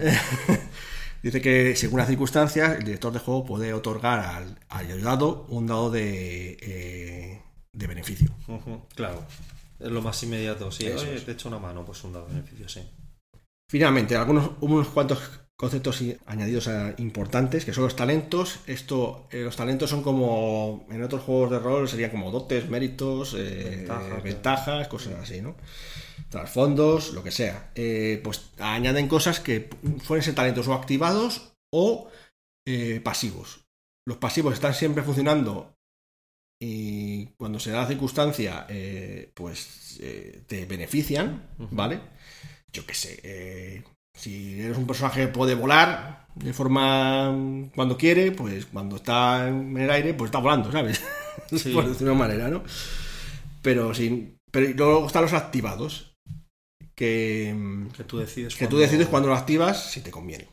[laughs] Dice que, según las circunstancias, el director de juego puede otorgar al, al ayudado un dado de, eh, de beneficio. Claro. Es lo más inmediato. Sí, oye, es. te echo una mano, pues un dado de beneficio, sí. Finalmente, algunos unos cuantos conceptos añadidos a- importantes, que son los talentos. Esto, eh, los talentos son como en otros juegos de rol serían como dotes, méritos, eh, Ventajas, ventajas, cosas así, ¿no? Trasfondos, lo que sea. Eh, pues añaden cosas que pueden ser talentos o activados o eh, pasivos. Los pasivos están siempre funcionando y cuando se da la circunstancia, eh, pues eh, te benefician. ¿vale? Yo qué sé, eh, si eres un personaje que puede volar de forma cuando quiere, pues cuando está en el aire, pues está volando, ¿sabes? [laughs] Sí. Por decirlo de una manera, ¿no? Pero sin. Pero luego están los activados. Que, Que tú decides que tú decides cuando lo activas si te conviene.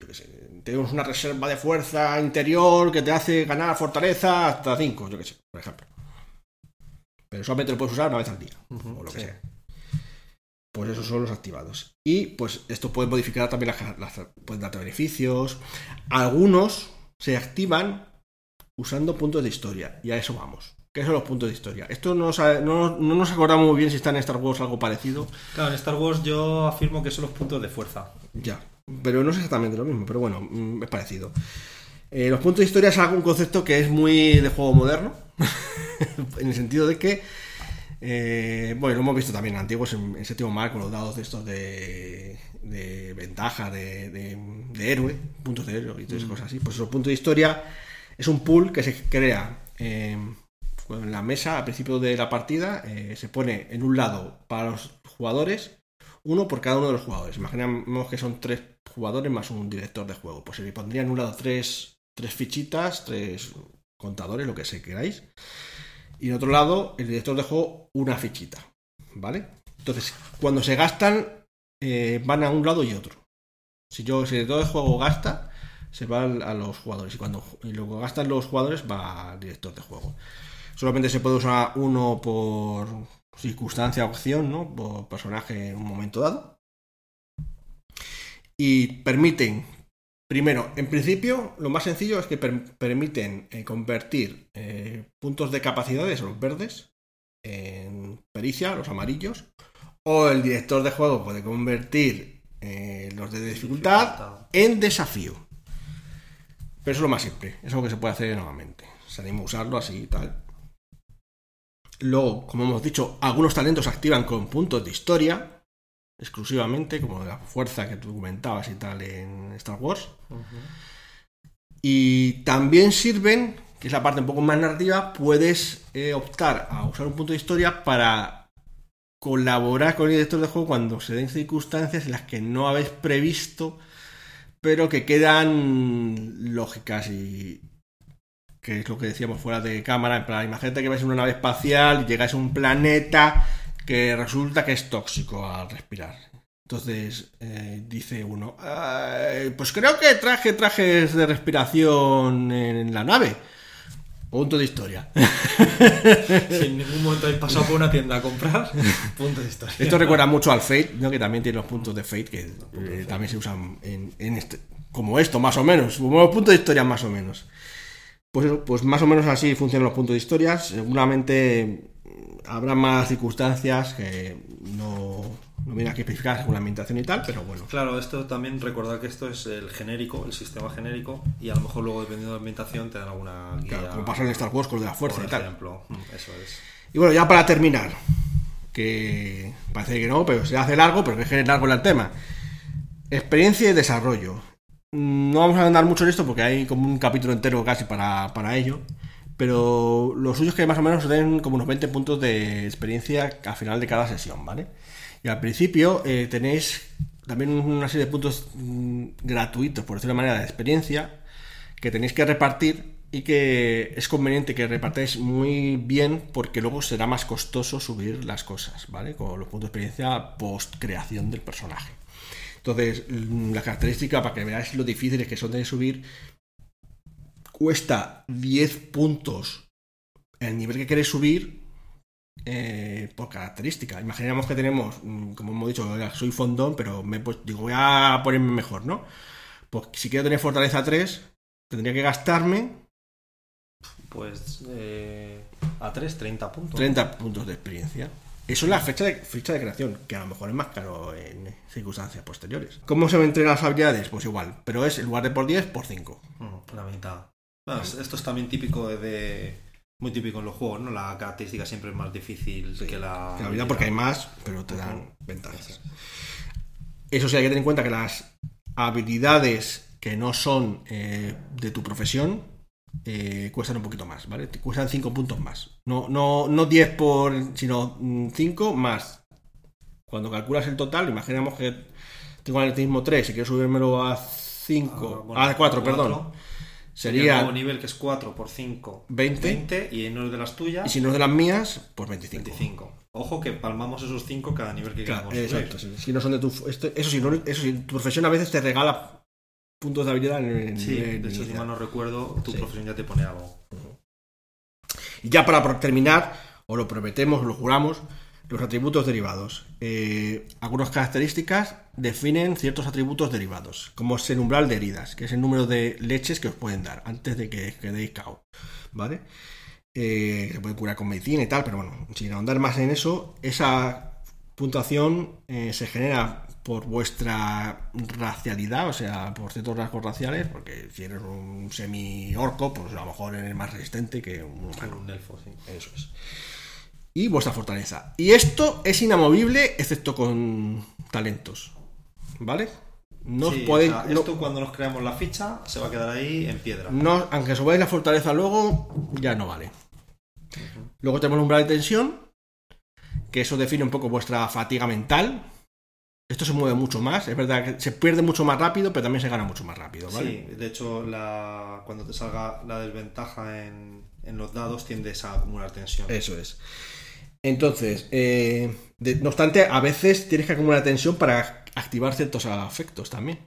Yo qué sé, tenemos una reserva de fuerza interior que te hace ganar fortaleza hasta 5, yo qué sé, por ejemplo. Pero solamente lo puedes usar una vez al día, o lo que sí. sea. Pues esos son los activados. Y pues esto puede modificar también las, las- pueden darte beneficios. Algunos se activan usando puntos de historia. Y a eso vamos. ¿Qué son los puntos de historia? Esto no, no- no nos acordamos muy bien si está en Star Wars algo parecido. Claro, en Star Wars yo afirmo que son los puntos de fuerza. Ya, pero no es exactamente lo mismo, pero bueno, mm, es parecido. Eh, los puntos de historia es algún concepto que es muy de juego moderno, [laughs] en el sentido de que, eh, bueno, lo hemos visto también en antiguos, en, en séptimo mar, con los dados de estos de, de ventaja, de, de- de héroe, puntos de héroe y todas esas cosas así. Pues los puntos de historia es un pool que se crea eh, en la mesa al principio de la partida, eh, se pone en un lado para los jugadores uno por cada uno de los jugadores. Imaginemos que son tres jugadores más un director de juego. Pues se le pondría en un lado tres, tres fichitas, tres contadores, lo que se queráis. Y en otro lado, el director de juego, una fichita. ¿Vale? Entonces, cuando se gastan, eh, van a un lado y otro. Si yo, si el director de juego gasta, se va a los jugadores. Y cuando y luego gastan los jugadores, va al director de juego. Solamente se puede usar uno por circunstancia o acción, ¿no? Por personaje en un momento dado. Y permiten, primero, en principio, lo más sencillo es que per- permiten eh, convertir eh, puntos de capacidades, los verdes, en pericia, los amarillos. O el director de juego puede convertir eh, los de dificultad en desafío. Pero eso es lo más simple, es algo que se puede hacer normalmente. Se anima a usarlo así y tal. Luego, como hemos dicho, algunos talentos activan con puntos de historia, exclusivamente, como la fuerza que tú comentabas y tal en Star Wars. Y también sirven, que es la parte un poco más narrativa, puedes eh, optar a usar un punto de historia para colaborar con el director de juego cuando se den circunstancias en las que no habéis previsto, pero que quedan lógicas y, que es lo que decíamos fuera de cámara, en plan, imagínate que vais en una nave espacial llegáis a un planeta que resulta que es tóxico al respirar. Entonces eh, dice uno, pues creo que traje trajes de respiración en la nave. Punto de historia. si en ningún momento habéis pasado por una tienda a comprar, [laughs] punto de historia. Esto recuerda mucho al Fate, ¿no? que también tiene los puntos de Fate que eh, también se usan en, este, como esto, más o menos, como los puntos de historia más o menos. Pues, pues más o menos así funcionan los puntos de historia. Seguramente habrá más circunstancias que no, no viene aquí la ambientación y tal, pero bueno. Claro, esto también recordar que esto es el genérico, el sistema genérico, y a lo mejor luego dependiendo de la ambientación te dan alguna guía. Claro, como pasa en Star Wars con de la fuerza y tal. ejemplo, mm, eso es. Y bueno, ya para terminar, que parece que no, pero se hace largo, pero que es largo el tema. Experiencia y desarrollo. No vamos a andar mucho en esto porque hay como un capítulo entero casi para, ello. Pero lo suyo es que más o menos den como unos 20 puntos de experiencia al final de cada sesión, ¿vale? Y al principio eh, tenéis también una serie de puntos mm, gratuitos, por decirlo de manera, de experiencia, que tenéis que repartir y que es conveniente que repartáis muy bien porque luego será más costoso subir las cosas, ¿vale? Con los puntos de experiencia post creación del personaje. Entonces, mm, la característica, para que veáis lo difíciles que son de subir, cuesta 10 puntos el nivel que queréis subir eh, por característica. Imaginemos que tenemos, mm, como hemos dicho, soy fondón, pero me pues, digo, voy a ponerme mejor, ¿no? Pues si quiero tener fortaleza 3, tendría que gastarme. Pues eh, a 3, 30 puntos. 30 puntos de experiencia. Eso es la fecha de, fecha de creación, que a lo mejor es más caro en circunstancias posteriores. ¿Cómo se me entregan las habilidades? Pues igual, pero es en lugar de por 10, por 5. la mitad. Esto es también típico de, Muy típico en los juegos, ¿no? La característica siempre es más difícil que la... Que la habilidad porque hay más, pero te dan ventajas. Eso sí, hay que tener en cuenta que las habilidades que no son eh, de tu profesión eh, cuestan un poquito más, ¿vale? Te cuestan 5 puntos más. No, no, no 10 por, sino 5 mm, más. Cuando calculas el total, imaginemos que tengo atletismo 3 y quiero subírmelo a 5, ah, a 4, perdón. Sería un nivel que es 4 por 5, 20, y no es de las tuyas. Y si no es de las mías, pues 25. 25. Ojo que palmamos esos 5 cada nivel que claro, Exacto, si no son de tu. eso, sí, no, eso sí, tu profesión a veces te regala puntos de habilidad en, Sí, de hecho, si mal no recuerdo, tu profesión ya te pone algo. Y ya para terminar, o lo prometemos, o lo juramos, los atributos derivados. Eh, algunas características definen ciertos atributos derivados, como es el umbral de heridas, que es el número de leches que os pueden dar antes de que quedéis cao. ¿Vale? Eh, se puede curar con medicina y tal, pero bueno, sin ahondar más en eso, esa puntuación eh, se genera por vuestra racialidad, o sea, por ciertos rasgos raciales, porque si eres un semi-orco, pues a lo mejor eres más resistente que un humano. Un elfo, sí. Eso es. Y vuestra fortaleza. Y esto es inamovible, excepto con talentos. ¿Vale? No pueden, esto cuando nos creamos la ficha se va a quedar ahí en piedra. No, aunque subáis la fortaleza luego, ya no vale. Luego tenemos el umbral de tensión, que eso define un poco vuestra fatiga mental esto se mueve mucho más, es verdad que se pierde mucho más rápido, pero también se gana mucho más rápido, ¿vale? Sí, de hecho, cuando te salga la desventaja en, los dados, tiendes a acumular tensión. Eso es. Entonces, eh, no obstante, a veces tienes que acumular tensión para activar ciertos afectos también.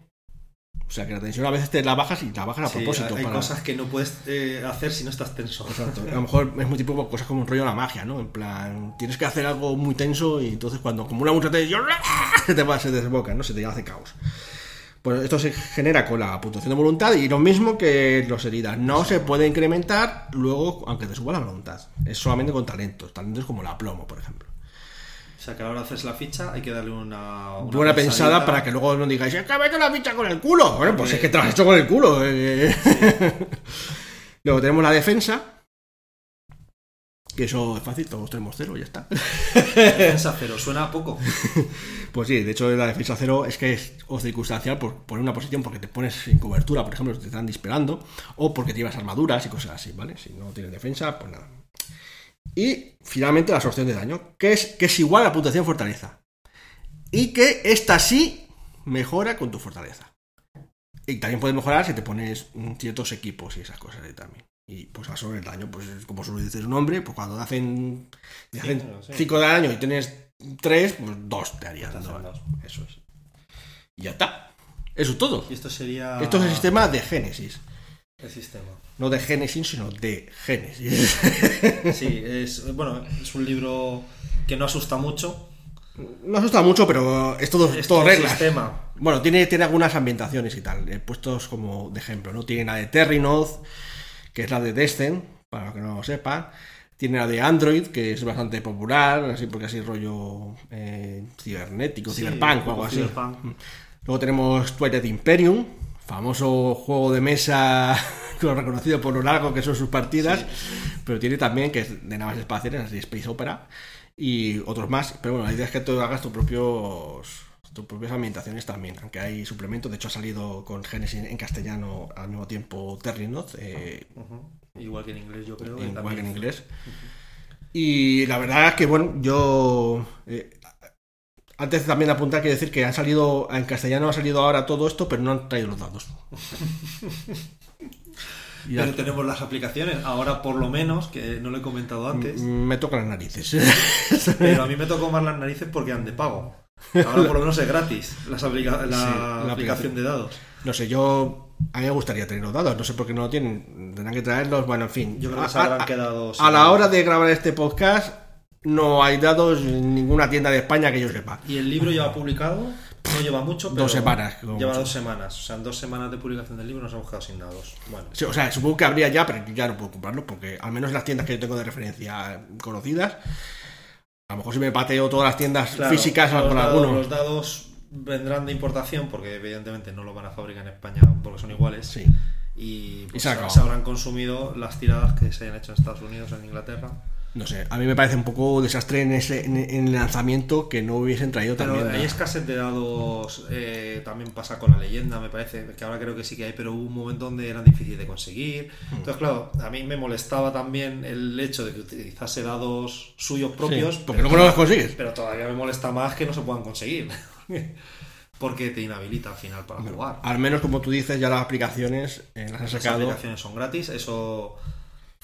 O sea, que la tensión a veces te la bajas y la bajas a propósito. Hay cosas que no puedes eh, hacer si no estás tenso. Exacto. [laughs] A lo mejor es muy tipo cosas como un rollo de la magia, ¿no? En plan, tienes que hacer algo muy tenso y entonces cuando acumula mucha tensión, [laughs] se te va, se desboca, ¿no? Se te hace caos. Pues esto se genera con la puntuación de voluntad y lo mismo que los heridas. No se puede incrementar luego, aunque te suba la voluntad. Es solamente con talentos. Talentos como la plomo, por ejemplo. O sea que a la hora de hacerse la ficha hay que darle una, una Buena pensada para que luego no digáis, es que me he hecho la ficha con el culo. Bueno, pues es que te lo has hecho con el culo. eh. [laughs] luego tenemos la defensa. Que eso es fácil, todos tenemos cero y ya está. Defensa cero, suena a poco. [laughs] Pues sí, de hecho la defensa cero es que es o circunstancial por poner una posición porque te pones en cobertura, por ejemplo, si te están disparando, o porque llevas armaduras y cosas así, ¿vale? Si no tienes defensa, pues nada. Y finalmente la absorción de daño, que es, que es igual a puntuación fortaleza. Y que esta sí mejora con tu fortaleza. Y también puedes mejorar si te pones ciertos equipos y esas cosas ahí también. Y pues absorber el daño, pues es como suele decir su nombre, pues cuando te hacen, te hacen claro, sí. 5 de daño y tienes 3, pues 2 te harías. Dos. Eso es. Y ya está. Eso es todo. Y esto sería Esto es el sistema de Génesis. el sistema. No de Génesis, sino de Génesis. [laughs] Sí, es bueno, es un libro que no asusta mucho. No asusta mucho, pero es todo, Es todo todo reglas. sistema. Bueno, tiene, tiene algunas ambientaciones y tal, eh, puestos como de ejemplo, ¿no? Tiene la de Terrinoth, que es la de Descent, para los que no lo sepan. Tiene la de Android, que es bastante popular, así porque así rollo eh, cibernético, Sí, cyberpunk un o algo así. cyberpunk. Luego tenemos Twilight Imperium, famoso juego de mesa [laughs] reconocido por lo largo que son sus partidas, pero tiene también que es de naves espaciales, así Space Opera, y otros más. Pero bueno, la idea es que tú hagas tus propios tus propias ambientaciones también, aunque hay suplementos. De hecho, ha salido con Genesis en castellano al mismo tiempo Terrinoth, eh, Ujú. Igual que en inglés, yo creo. que igual que también. en inglés. Y la verdad es que, bueno, yo. eh, antes también apuntar, quiero decir que han salido. En castellano ha salido ahora todo esto, pero no han traído los dados. [laughs] Y Pero ya- tenemos las aplicaciones, ahora por lo menos, que no lo he comentado antes, me tocan las narices. pero a mí me tocó más las narices porque han de pago. Ahora por lo menos es gratis las aplica- la, Sí, la aplicación de dados. No sé, yo. A mí me gustaría tener los dados, no sé por qué no lo tienen. Tendrán que traerlos, bueno, en fin. Yo creo que se habrán a- quedado A la hora de grabar este podcast, no hay dados en ninguna tienda de España que yo sepa. Y el libro lleva publicado, no lleva mucho, pero Dos semanas, Lleva mucho. dos semanas. O sea, en dos semanas de publicación del libro nos hemos quedado sin dados. Bueno, Sí, o sea, supongo que habría ya, pero yo ya no puedo comprarlo porque al menos en las tiendas que yo tengo de referencia conocidas, a lo mejor si me pateo todas las tiendas claro, físicas con dados, alguno. los dados vendrán de importación porque evidentemente no lo van a fabricar en España porque son iguales. Sí. Y, pues, Y se se habrán consumido las tiradas que se hayan hecho en Estados Unidos, en Inglaterra. No sé, a mí me parece un poco desastre en, ese, en, en el lanzamiento que no hubiesen traído Pero también. hay escasez de dados, eh, también pasa con la leyenda, me parece, que ahora creo que sí que hay, pero hubo un momento donde eran difíciles de conseguir. Hmm. Entonces, claro, a mí me molestaba también el hecho de que utilizase dados suyos propios, Sí, porque no los consigues. pero todavía me molesta más que no se puedan conseguir. [laughs] porque te inhabilita al final para jugar. Al menos, como tú dices, ya las aplicaciones eh, las han Las sacado. aplicaciones son gratis, eso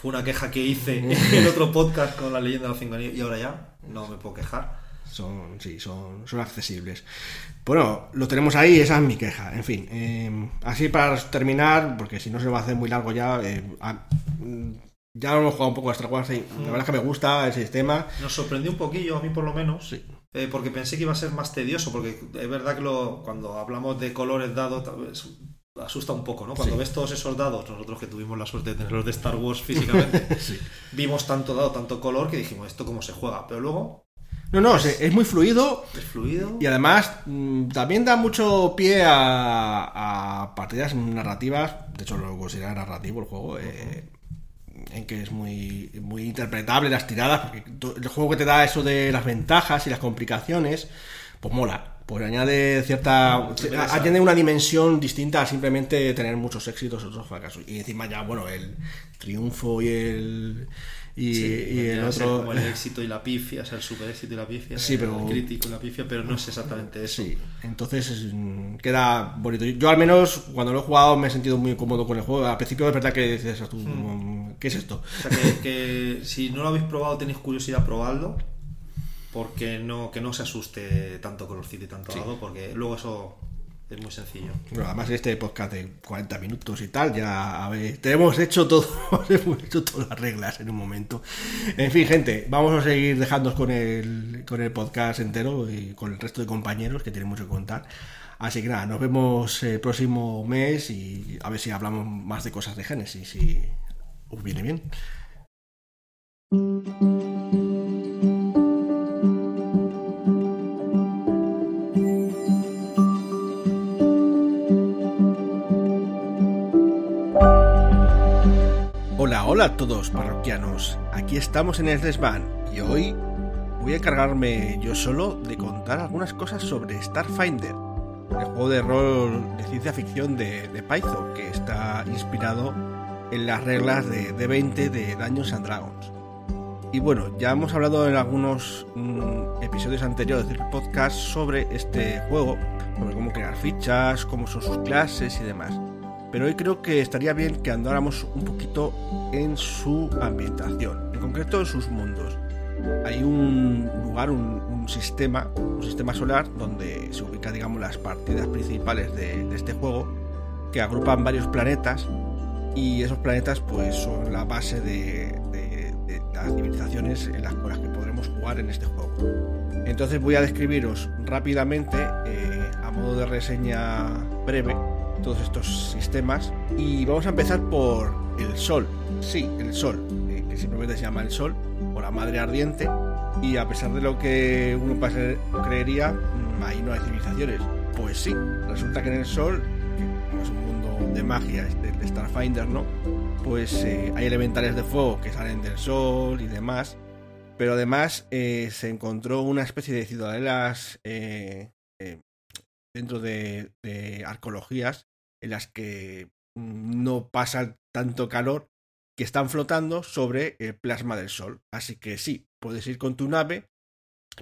fue una queja que hice [laughs] en otro podcast con la leyenda de los cinco anillos y ahora ya no me puedo quejar. Son, sí, son, son accesibles. Bueno, lo tenemos ahí, esa es mi queja. En fin, eh, así para terminar, porque si no se va a hacer muy largo ya, eh, a- mm, ya lo hemos jugado un poco a Star Wars y la verdad es que me gusta el sistema. Nos sorprendió un poquillo, a mí por lo menos, Sí. eh, porque pensé que iba a ser más tedioso, porque es verdad que lo, cuando hablamos de colores dados tal vez asusta un poco, ¿no? Cuando Sí. ves todos esos dados, nosotros que tuvimos la suerte de tenerlos de Star Wars físicamente, [laughs] Sí. vimos tanto dado, tanto color, que dijimos, ¿esto cómo se juega? Pero luego No, no, es muy fluido es fluido. y además mm, también da mucho pie a, a partidas narrativas. De hecho, lo considera narrativo el juego. eh, en que es muy, muy interpretable las tiradas, porque el juego que te da eso de las ventajas y las complicaciones, pues mola. Pues añade cierta. Añade una dimensión distinta a simplemente tener muchos éxitos o otros fracasos. Y encima ya, bueno, el triunfo y el. Y, Sí, y el otro. como el [laughs] éxito y la pifia, o sea, el super éxito y la pifia, Sí, el pero- crítico y la pifia, pero no es exactamente eso. Sí, entonces es, queda bonito. Yo al menos cuando lo he jugado me he sentido muy cómodo con el juego. Al principio es verdad que dices, tú, mm, ¿qué es esto? O sea que, que si no lo habéis probado, tenéis curiosidad, probadlo. Porque no, que no se asuste tanto colorcito y tanto dado, porque luego eso es muy sencillo. Bueno, además este podcast de 40 minutos y tal, ya a ver, tenemos hecho todo, [laughs] hemos hecho todas las reglas en un momento. En fin, gente, vamos a seguir dejándonos con el, con el podcast entero y con el resto de compañeros que tienen mucho que contar. Así que nada, nos vemos el próximo mes y a ver si hablamos más de cosas de Génesis, si os viene bien. Hola a todos parroquianos, aquí estamos en el Desvan y hoy voy a encargarme yo solo de contar algunas cosas sobre Starfinder, el juego de rol de ciencia ficción de, Python que está inspirado en las reglas de D20 de Dungeons and Dragons. Y bueno, ya hemos hablado en algunos mm, episodios anteriores del podcast sobre este juego, sobre cómo crear fichas, cómo son sus clases y demás pero hoy creo que estaría bien que andáramos un poquito en su ambientación, en concreto en sus mundos. Hay un lugar, un, sistema, un sistema solar donde se ubican, digamos, las partidas principales de, este juego, que agrupan varios planetas y esos planetas, pues, son la base de, las civilizaciones en las, que podremos jugar en este juego. Entonces voy a describiros rápidamente, eh, a modo de reseña breve, todos estos sistemas. Y vamos a empezar por el Sol. Sí, el Sol, eh, que simplemente se llama el Sol, o la Madre Ardiente. Y a pesar de lo que uno creería, mm, ahí no hay civilizaciones. Pues sí, resulta que en el Sol, que es un mundo de magia, este, de Starfinder, ¿no? Pues eh, hay elementales de fuego que salen del Sol y demás. Pero además eh, se encontró una especie de ciudadelas dentro de, arqueologías en las que no pasa tanto calor que están flotando sobre el plasma del Sol. Así que sí, puedes ir con tu nave,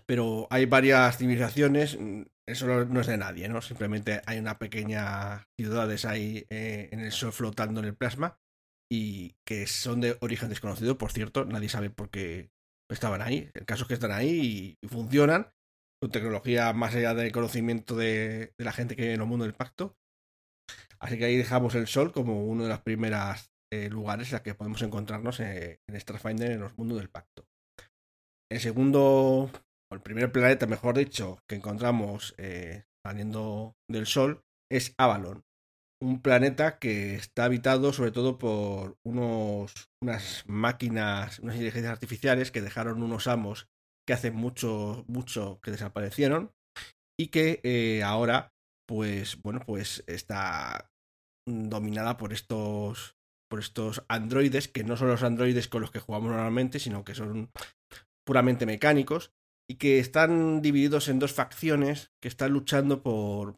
pero hay varias civilizaciones, mm, eso no es de nadie, ¿no? Simplemente hay una pequeña ciudades ahí eh, en el Sol flotando en el plasma y que son de origen desconocido, por cierto, nadie sabe por qué estaban ahí. El caso es que están ahí y funcionan con tecnología más allá del conocimiento de, la gente que vive en el mundo del pacto. Así que ahí dejamos el Sol como uno de los primeros eh, lugares en los que podemos encontrarnos eh, en Starfinder en los mundos del pacto. El segundo, o el primer planeta, mejor dicho, que encontramos eh, saliendo del Sol es Avalon. Un planeta que está habitado sobre todo por unos, unas máquinas, unas inteligencias artificiales que dejaron unos amos que hace mucho, mucho que desaparecieron y que ahora, pues, bueno, pues está dominada por estos, por estos androides, que no son los androides con los que jugamos normalmente, sino que son puramente mecánicos y que están divididos en dos facciones que están luchando por,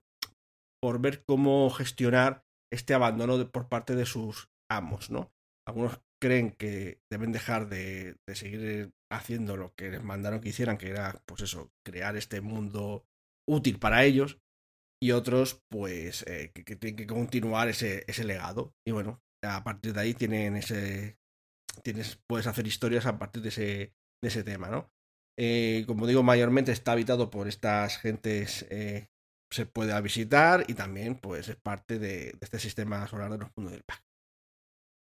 por ver cómo gestionar este abandono por parte de sus amos, ¿no? Algunos creen que deben dejar de, seguir haciendo lo que les mandaron que hicieran, que era, pues eso, crear este mundo útil para ellos, y otros, pues, eh, que, tienen que continuar ese, ese legado. Y bueno, a partir de ahí tienen ese. Tienes, puedes hacer historias a partir de ese, de ese tema, ¿no? Eh, como digo, mayormente está habitado por estas gentes. Eh, se puede visitar y también, pues, es parte de, este sistema solar de los mundos del pack.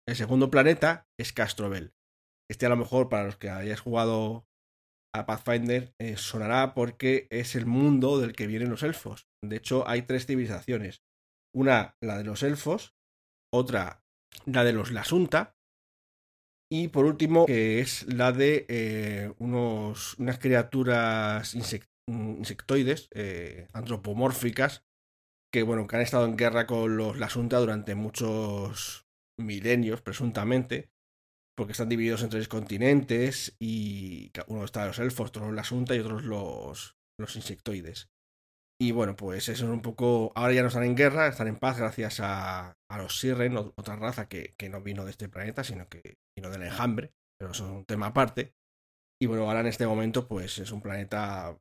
El segundo planeta es Castrobel. Este a lo mejor para los que hayáis jugado a Pathfinder eh, sonará porque es el mundo del que vienen los elfos. De hecho, hay tres civilizaciones. Una, la de los elfos, otra, la de los Lasunta, y por último, que es la de eh, unos, unas criaturas insectoides, eh, antropomórficas, que bueno, que han estado en guerra con los Lasunta durante muchos milenios, presuntamente, porque están divididos en tres continentes y uno está los elfos, otros los asunta y otros los, los insectoides. Y bueno, pues eso es un poco. Ahora ya no están en guerra, están en paz gracias a, a los Sirren, otra raza que, que, no vino de este planeta, sino que vino del enjambre, pero eso es un tema aparte. Y bueno, ahora en este momento, pues es un planeta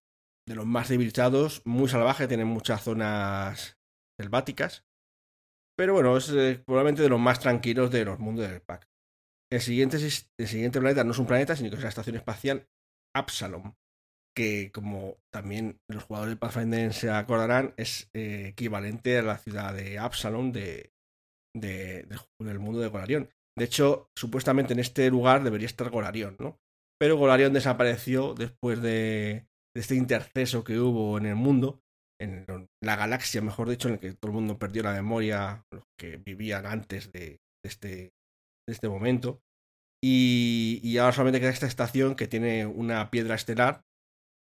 de los más civilizados, muy salvaje, tiene muchas zonas selváticas pero bueno, es eh, probablemente de los más tranquilos de los mundos del pack. El siguiente, planeta no es un planeta, sino que es la estación espacial Absalom, que como también los jugadores de Pathfinder se acordarán, es eh, equivalente a la ciudad de Absalom de, del mundo de Golarion. De hecho, supuestamente en este lugar debería estar Golarion, ¿no? Pero Golarion desapareció después de, de este interceso que hubo en el mundo en la galaxia, mejor dicho, en el que todo el mundo perdió la memoria, los que vivían antes de, este, de este momento. Y, y, ahora solamente queda esta estación que tiene una piedra estelar,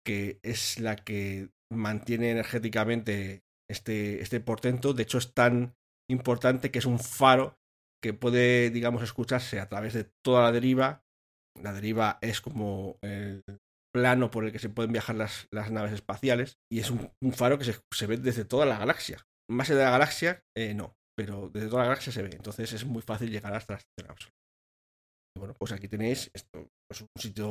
que es la que mantiene energéticamente este, este portento. De hecho, es tan importante que es un faro que puede, digamos, escucharse a través de toda la deriva. La deriva es como el plano por el que se pueden viajar las, naves espaciales y es un, faro que se, ve desde toda la galaxia. Más allá de la galaxia, eh, no, pero desde toda la galaxia se ve. Entonces es muy fácil llegar hasta la estación bueno, pues aquí tenéis esto, es un sitio,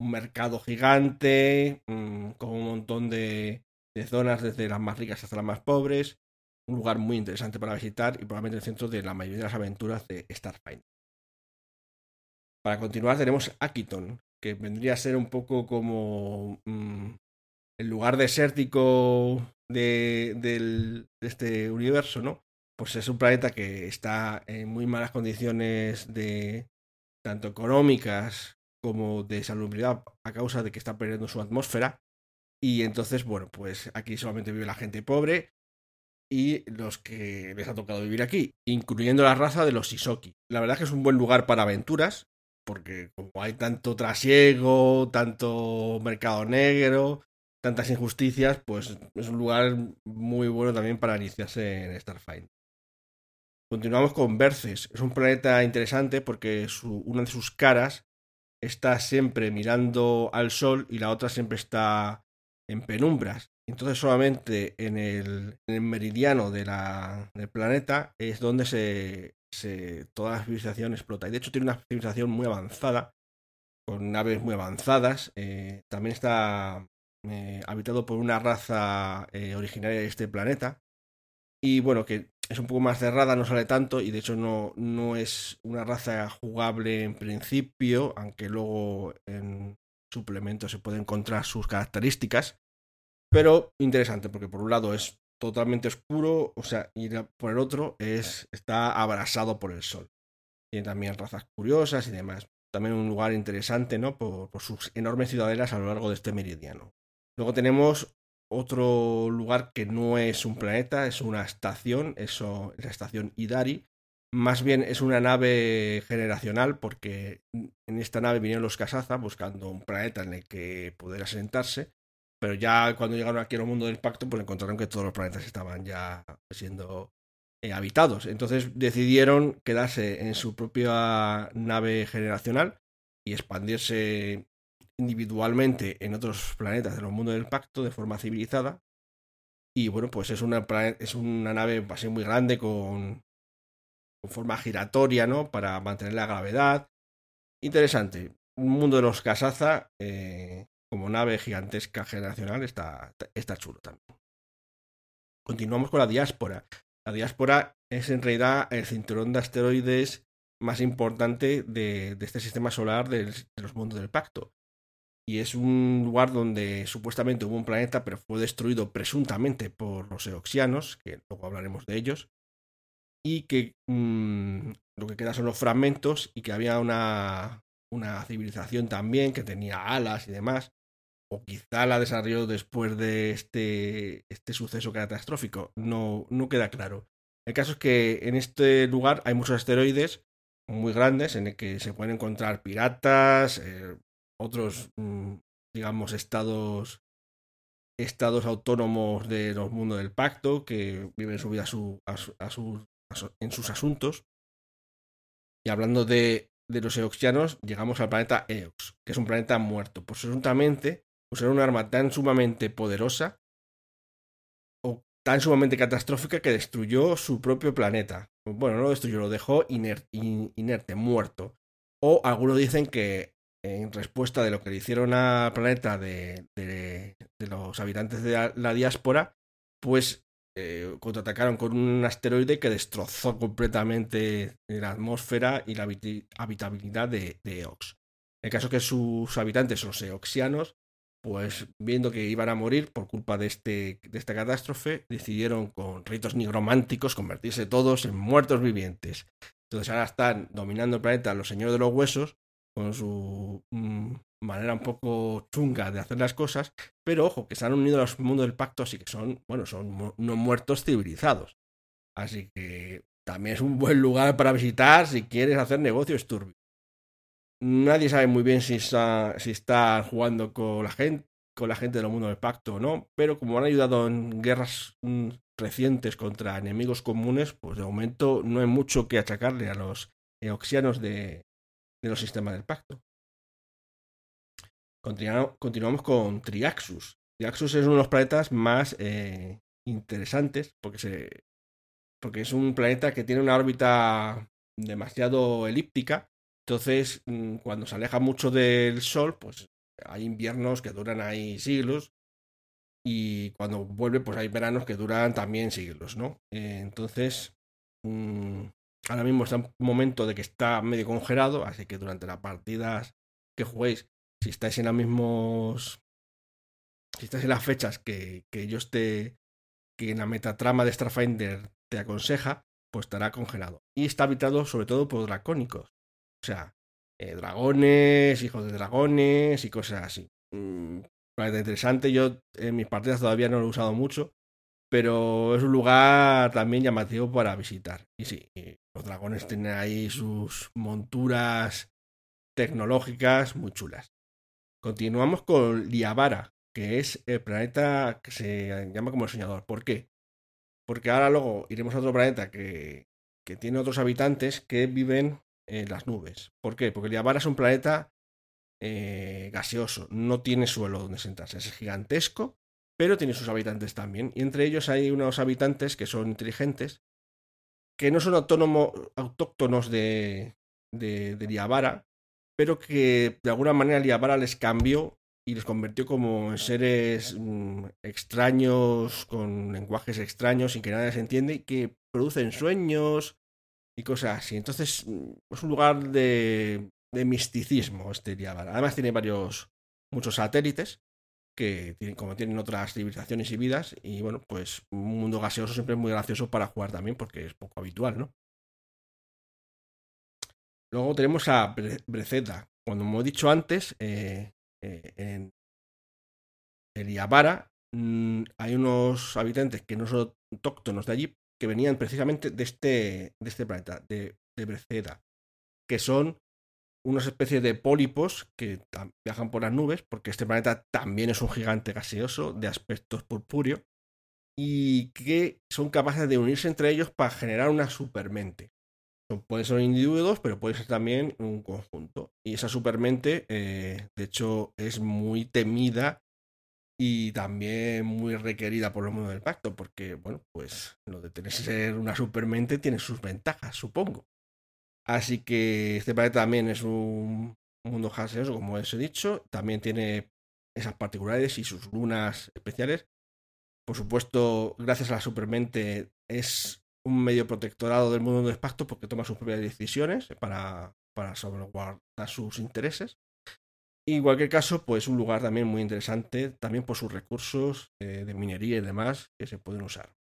un mercado gigante, mm, con un montón de, de, zonas, desde las más ricas hasta las más pobres. Un lugar muy interesante para visitar y probablemente el centro de la mayoría de las aventuras de Starfinder. Para continuar tenemos Akiton, que vendría a ser un poco como mm, el lugar desértico de, de, este universo, ¿no? Pues es un planeta que está en muy malas condiciones de, tanto económicas como de salubridad a causa de que está perdiendo su atmósfera. Y entonces, bueno, pues aquí solamente vive la gente pobre y los que les ha tocado vivir aquí, incluyendo la raza de los Isoki. La verdad es que es un buen lugar para aventuras, porque como hay tanto trasiego, tanto mercado negro, tantas injusticias, pues es un lugar muy bueno también para iniciarse en Starfinder. Continuamos con Verces. Es un planeta interesante porque una de sus caras está siempre mirando al sol y la otra siempre está en penumbras. Entonces solamente en el, meridiano de la, del planeta es donde se, toda la civilización explota. Y de hecho tiene una civilización muy avanzada, con naves muy avanzadas. Eh, también está eh, habitado por una raza eh, originaria de este planeta. Y bueno, que es un poco más cerrada, no sale tanto y de hecho no, no es una raza jugable en principio, aunque luego en suplementos se pueden encontrar sus características. Pero interesante porque por un lado es totalmente oscuro, o sea, y por el otro es, está abrasado por el sol. Tiene también razas curiosas y demás. También un lugar interesante, ¿no? Por, por sus enormes ciudadelas a lo largo de este meridiano. Luego tenemos otro lugar que no es un planeta, es una estación, eso, la estación Idari. Más bien es una nave generacional porque en esta nave vinieron los Kazaza buscando un planeta en el que poder asentarse. Pero ya cuando llegaron aquí al mundo del pacto, pues encontraron que todos los planetas estaban ya siendo eh, habitados. Entonces decidieron quedarse en su propia nave generacional y expandirse individualmente en otros planetas de los mundos del pacto de forma civilizada. Y bueno, pues es una, es una nave así muy grande con, forma giratoria, ¿no? Para mantener la gravedad. Interesante. Un mundo de los Kazaza eh, como nave gigantesca generacional está, está chulo también. Continuamos con la diáspora. La diáspora es en realidad el cinturón de asteroides más importante de, este sistema solar de los mundos del pacto y es un lugar donde supuestamente hubo un planeta, pero fue destruido presuntamente por los eoxianos, que luego hablaremos de ellos, y que mm, lo que queda son los fragmentos y que había una, una civilización también que tenía alas y demás, o quizá la desarrolló después de este, este suceso catastrófico, no, no queda claro. El caso es que en este lugar hay muchos asteroides muy grandes en el que se pueden encontrar piratas, eh, otros, mm, digamos, estados estados autónomos de los mundos del pacto que viven su vida en sus asuntos. Y hablando de, de los eoxianos, llegamos al planeta Eox, que es un planeta muerto. Pues presuntamente usaron un arma tan sumamente poderosa o tan sumamente catastrófica que destruyó su propio planeta. Bueno, no lo destruyó, lo dejó inerte, muerto. O algunos dicen que en respuesta de lo que le hicieron al planeta de, los habitantes de la, diáspora, pues eh, contraatacaron con un asteroide que destrozó completamente la atmósfera y la habitabilidad de, Eox. En el caso que sus habitantes, los eoxianos, pues viendo que iban a morir por culpa de, este, de esta catástrofe, decidieron con ritos nigrománticos convertirse todos en muertos vivientes. Entonces ahora están dominando el planeta los señores de los huesos con su mm, manera un poco chunga de hacer las cosas, pero ojo, que se han unido al mundo del pacto, así que son, bueno, son unos muertos civilizados. Así que también es un buen lugar para visitar si quieres hacer negocios turbios. Nadie sabe muy bien si está, si está jugando con la gente, con la gente del mundo del pacto, ¿no? Pero como han ayudado en guerras mm, recientes contra enemigos comunes, pues de momento no hay mucho que achacarle a los eoxianos de, de los sistemas del pacto. Continuamos con Triaxus. Triaxus es uno de los planetas más eh, interesantes porque, se, porque es un planeta que tiene una órbita demasiado elíptica. Entonces, mm, cuando se aleja mucho del Sol, pues hay inviernos que duran ahí siglos. Y cuando vuelve, pues hay veranos que duran también siglos, ¿no? Eh, entonces, mm, ahora mismo está en un momento de que está medio congelado, así que durante las partidas que juguéis, si estáis en los mismos. Si estáis en las fechas que, que yo esté. que en la metatrama de Starfinder te aconseja, pues estará congelado. Y está habitado sobre todo por dracónicos. O sea, eh, dragones, hijos de dragones y cosas así. Mm, interesante. Yo en mis partidas todavía no lo he usado mucho. Pero es un lugar también llamativo para visitar. Y sí, los dragones tienen ahí sus monturas tecnológicas muy chulas. Continuamos con Liabara, que es el planeta que se llama como el soñador. ¿Por qué? Porque ahora luego iremos a otro planeta que, que tiene otros habitantes que viven en las nubes. ¿Por qué? Porque Liabara es un planeta eh, gaseoso, no tiene suelo donde sentarse, es gigantesco, pero tiene sus habitantes también. Y entre ellos hay unos habitantes que son inteligentes, que no son autóctonos de, de, de pero que de alguna manera Liabara les cambió y les convirtió como en seres mm, extraños, con lenguajes extraños, sin que nadie se entiende, y que producen sueños y cosas así. Entonces, mm, es un lugar de, de misticismo este Liabara. Además tiene varios, muchos satélites, que tienen, como tienen otras civilizaciones y vidas, y bueno, pues un mundo gaseoso siempre es muy gracioso para jugar también, porque es poco habitual, ¿no? Luego tenemos a Breceda. Como hemos dicho antes, eh, eh, en Eliabara mm, hay unos habitantes que no son autóctonos de allí, que venían precisamente de este, de este planeta, de, de Breceda, que son unas especies de pólipos que viajan por las nubes, porque este planeta también es un gigante gaseoso de aspectos purpúreo, y que son capaces de unirse entre ellos para generar una supermente. Pueden ser individuos, pero puede ser también un conjunto. Y esa supermente, eh, de hecho, es muy temida y también muy requerida por los mundos del pacto, porque, bueno, pues lo de tener ser una supermente tiene sus ventajas, supongo. Así que este planeta también es un mundo gaseoso, como os he dicho. También tiene esas particularidades y sus lunas especiales. Por supuesto, gracias a la supermente es un medio protectorado del mundo del pacto porque toma sus propias decisiones para, para salvaguardar sus intereses. Y en cualquier caso, pues un lugar también muy interesante, también por sus recursos eh, de minería y demás que se pueden usar.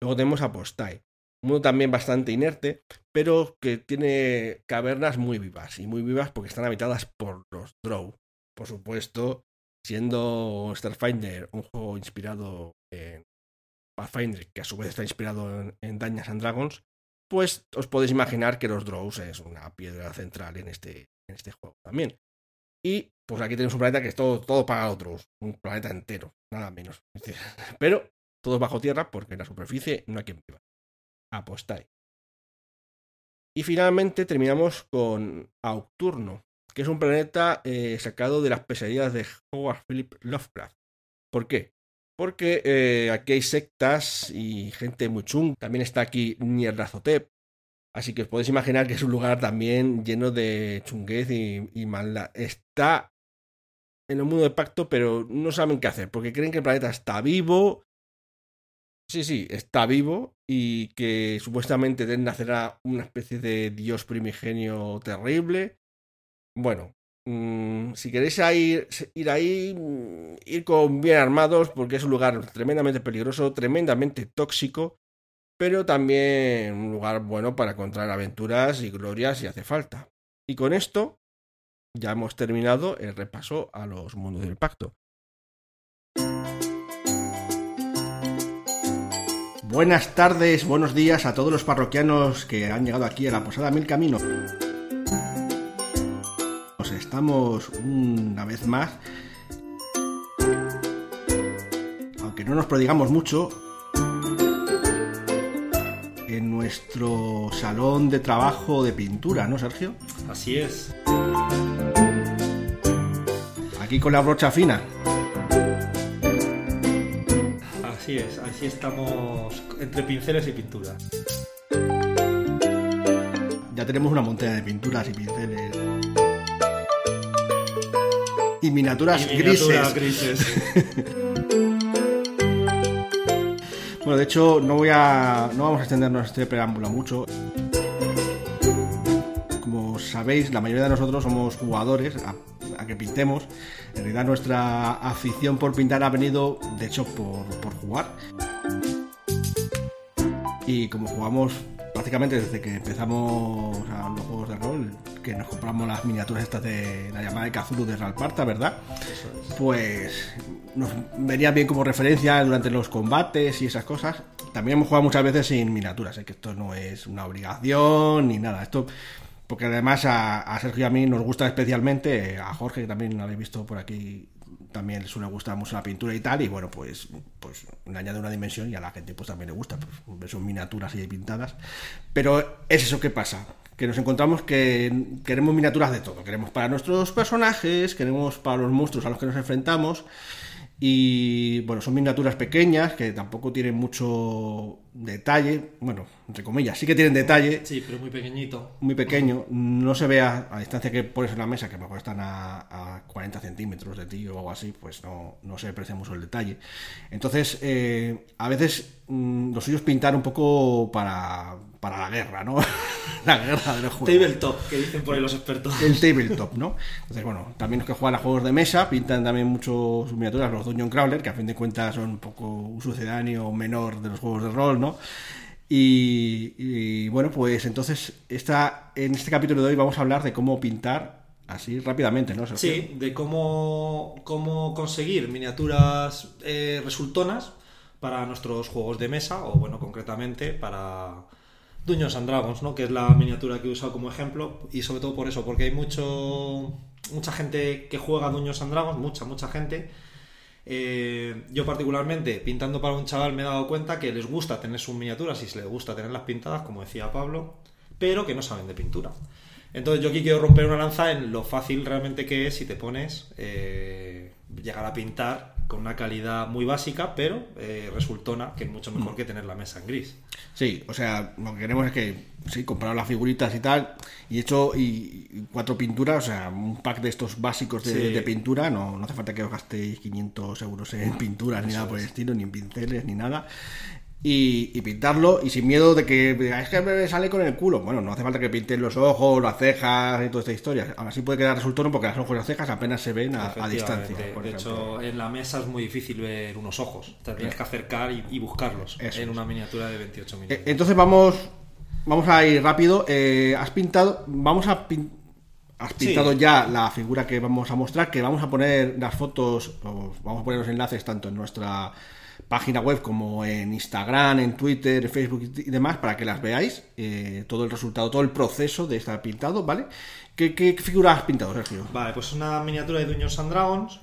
Luego tenemos a Postai, un mundo también bastante inerte, pero que tiene cavernas muy vivas, y muy vivas porque están habitadas por los Drow. Por supuesto, siendo Starfinder un juego inspirado en Pathfinder, que a su vez está inspirado en, en and Dragons, pues os podéis imaginar que los Drows es una piedra central en este, en este juego también. Y pues aquí tenemos un planeta que es todo, todo para otros, un planeta entero, nada menos. [laughs] Pero todos bajo tierra porque en la superficie no hay quien viva. Apostai. Y finalmente terminamos con Aucturno, que es un planeta eh, sacado de las pesadillas de Howard Philip Lovecraft. ¿Por qué? Porque eh, aquí hay sectas y gente muy chung. También está aquí Nyarlathotep. Así que os podéis imaginar que es un lugar también lleno de chunguez y, y maldad. Está en el mundo de pacto, pero no saben qué hacer, porque creen que el planeta está vivo. Sí, sí, está vivo y que supuestamente nacerá una especie de dios primigenio terrible. Bueno, Mm, si queréis ir, ir ahí, mm, ir con bien armados, porque es un lugar tremendamente peligroso, tremendamente tóxico, pero también un lugar bueno para encontrar aventuras y glorias si hace falta. Y con esto ya hemos terminado el repaso a los mundos del pacto. Buenas tardes, buenos días a todos los parroquianos que han llegado aquí a la Posada Mil Caminos estamos una vez más no nos prodigamos mucho, en nuestro salón de trabajo de pintura, ¿no, Sergio? Así es. Aquí con la brocha fina. Así es, así estamos entre pinceles y pintura. Ya tenemos una montaña de pinturas y pinceles. Y miniaturas, Y miniaturas grises. grises. [laughs] Bueno, de hecho, no voy a. no vamos a extendernos este preámbulo mucho. Como sabéis, la mayoría de nosotros somos jugadores a, a que pintemos. En realidad nuestra afición por pintar ha venido, de hecho, por, por jugar. Y como jugamos prácticamente desde que empezamos a los juegos de rol, que nos compramos las miniaturas estas de la llamada de Cthulhu de Ralparta, ¿verdad? Es. pues nos venía bien como referencia durante los combates y esas cosas. También hemos jugado muchas veces sin miniaturas, ¿eh? que esto no es una obligación ni nada. Esto porque además a, a Sergio y a mí nos gusta especialmente, a Jorge que también lo habéis visto por aquí, también le suele gustar mucho la pintura y tal, y bueno, pues, pues le añade una dimensión y a la gente pues también le gusta, pues ver son miniaturas y pintadas. Pero es eso que pasa, que nos encontramos que queremos miniaturas de todo. Queremos para nuestros personajes, queremos para los monstruos a los que nos enfrentamos. Y bueno, son miniaturas pequeñas que tampoco tienen mucho detalle. Bueno, entre comillas, sí que tienen detalle, Sí, pero muy pequeñito. muy pequeño. No se ve a, distancia que pones en la mesa, que a lo mejor están a, a 40 centímetros de ti o algo así, pues no, no se aprecia mucho el detalle. Entonces, eh, a veces mm, lo suyo es pintar un poco para, para la guerra, ¿no? [laughs] la guerra de los juegos. Tabletop, que dicen por ahí los expertos. El tabletop, ¿no? Entonces, bueno, también los que juegan a juegos de mesa pintan también mucho sus miniaturas, los Dungeon Crawler, que a fin de cuentas son un poco un sucedáneo menor de los juegos de rol, ¿no? Y, y, bueno, pues entonces esta, en este capítulo de hoy vamos a hablar de cómo pintar así rápidamente, ¿no? Sergio? Sí, de cómo, cómo conseguir miniaturas eh, resultonas para nuestros juegos de mesa, o bueno, concretamente para Dungeons and Dragons, ¿no? Que es la miniatura que he usado como ejemplo, y sobre todo por eso, porque hay mucho mucha gente que juega Dungeons and Dragons, mucha, mucha gente. Eh, yo particularmente, pintando para un chaval, me he dado cuenta que les gusta tener sus miniaturas y se les gusta tenerlas pintadas, como decía Pablo, pero que no saben de pintura. Entonces yo aquí quiero romper una lanza en lo fácil realmente que es si te pones eh, llegar a pintar con una calidad muy básica, pero eh, resultona que es mucho mejor que tener la mesa en gris. Sí, o sea, lo que queremos es que, sí, comprar las figuritas y tal, y hecho, y, y cuatro pinturas, o sea, un pack de estos básicos de, Sí. de pintura, no, no hace falta que os gastéis 500 euros en pinturas ni Eso nada por el es. estilo, ni en pinceles, ni nada. Y, y pintarlo, y sin miedo de que "Ah, es que me sale con el culo. Bueno, no hace falta que pinten los ojos, las cejas y toda esta historia. Ahora sí puede quedar resultón porque los ojos y las cejas apenas se ven a, a distancia. Por de ejemplo. hecho, en la mesa es muy difícil ver unos ojos. Te tienes que acercar y, y buscarlos Eso en una miniatura de 28 Eh, milímetros. Entonces vamos, vamos a ir rápido. Eh, has pintado, vamos a pin- has Sí. pintado ya la figura que vamos a mostrar, que vamos a poner las fotos, vamos a poner los enlaces tanto en nuestra página web como en Instagram, en Twitter, en Facebook y demás, para que las veáis, eh, todo el resultado, todo el proceso de estar pintado, ¿vale? ¿Qué, qué figura has pintado, Sergio? Vale, pues es una miniatura de Dungeons and Dragons.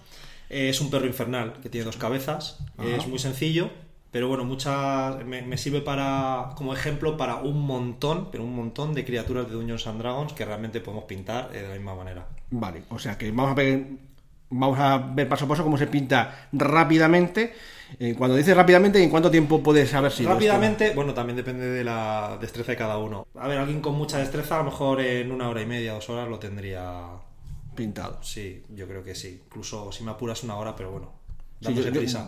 Eh, es un perro infernal que tiene dos cabezas. Ajá. Es muy sencillo, pero bueno, muchas me, me sirve para como ejemplo para un montón, pero un montón de criaturas de Dungeons and Dragons que realmente podemos pintar eh, de la misma manera. Vale, o sea que vamos a ver, vamos a ver paso a paso cómo se pinta rápidamente. Eh, cuando dices rápidamente, ¿en cuánto tiempo puedes haber sido esto? Rápidamente, bueno, también depende de la destreza de cada uno. A ver, alguien con mucha destreza, a lo mejor en una hora y media, dos horas lo tendría. pintado. Sí, yo creo que sí. Incluso si me apuras una hora, pero bueno, Sí,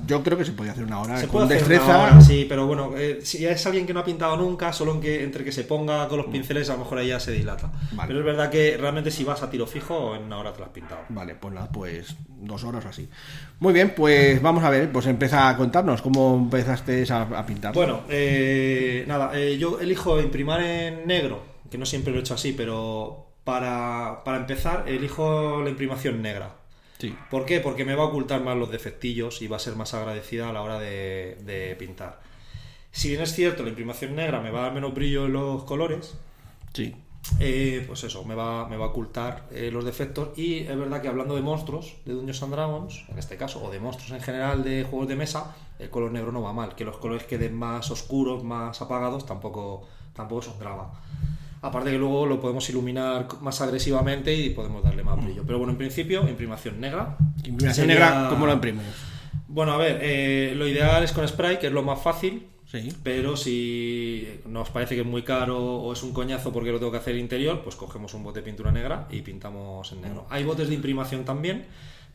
yo, creo que se podía hacer una hora Se con puede hacer destreza. una hora, sí, pero bueno, eh, si es alguien que no ha pintado nunca, solo en que, entre que se ponga con los pinceles, a lo mejor ahí ya se dilata. Mm. Vale. Pero es verdad que realmente si vas a tiro fijo, en una hora te lo has pintado. Vale, pues nada, pues dos horas o así. Muy bien, pues vamos a ver, pues empieza a contarnos cómo empezaste a, a pintar. Bueno, eh, nada, eh, yo elijo imprimar en negro, que no siempre lo he hecho así, pero para, para empezar, elijo la imprimación negra. Sí, ¿Por qué? Porque me va a ocultar más los defectillos y va a ser más agradecida a la hora de, de pintar. Si bien es cierto, la imprimación negra me va a dar menos brillo en los colores, sí. eh, pues eso, me va, me va a ocultar eh, los defectos. Y es verdad que hablando de monstruos, de Dungeons and Dragons, en este caso, o de monstruos en general de juegos de mesa, el color negro no va mal. Que los colores queden más oscuros, más apagados, tampoco, tampoco es un drama. Aparte que luego lo podemos iluminar más agresivamente y podemos darle más brillo. Pero bueno, en principio, imprimación negra. Imprimación Sería- negra, ¿cómo lo imprimes? Bueno, a ver, eh, lo ideal es con spray, que es lo más fácil. Sí. Pero si nos parece que es muy caro o es un coñazo porque lo tengo que hacer interior, pues cogemos un bote de pintura negra y pintamos en negro. Hay botes de imprimación también,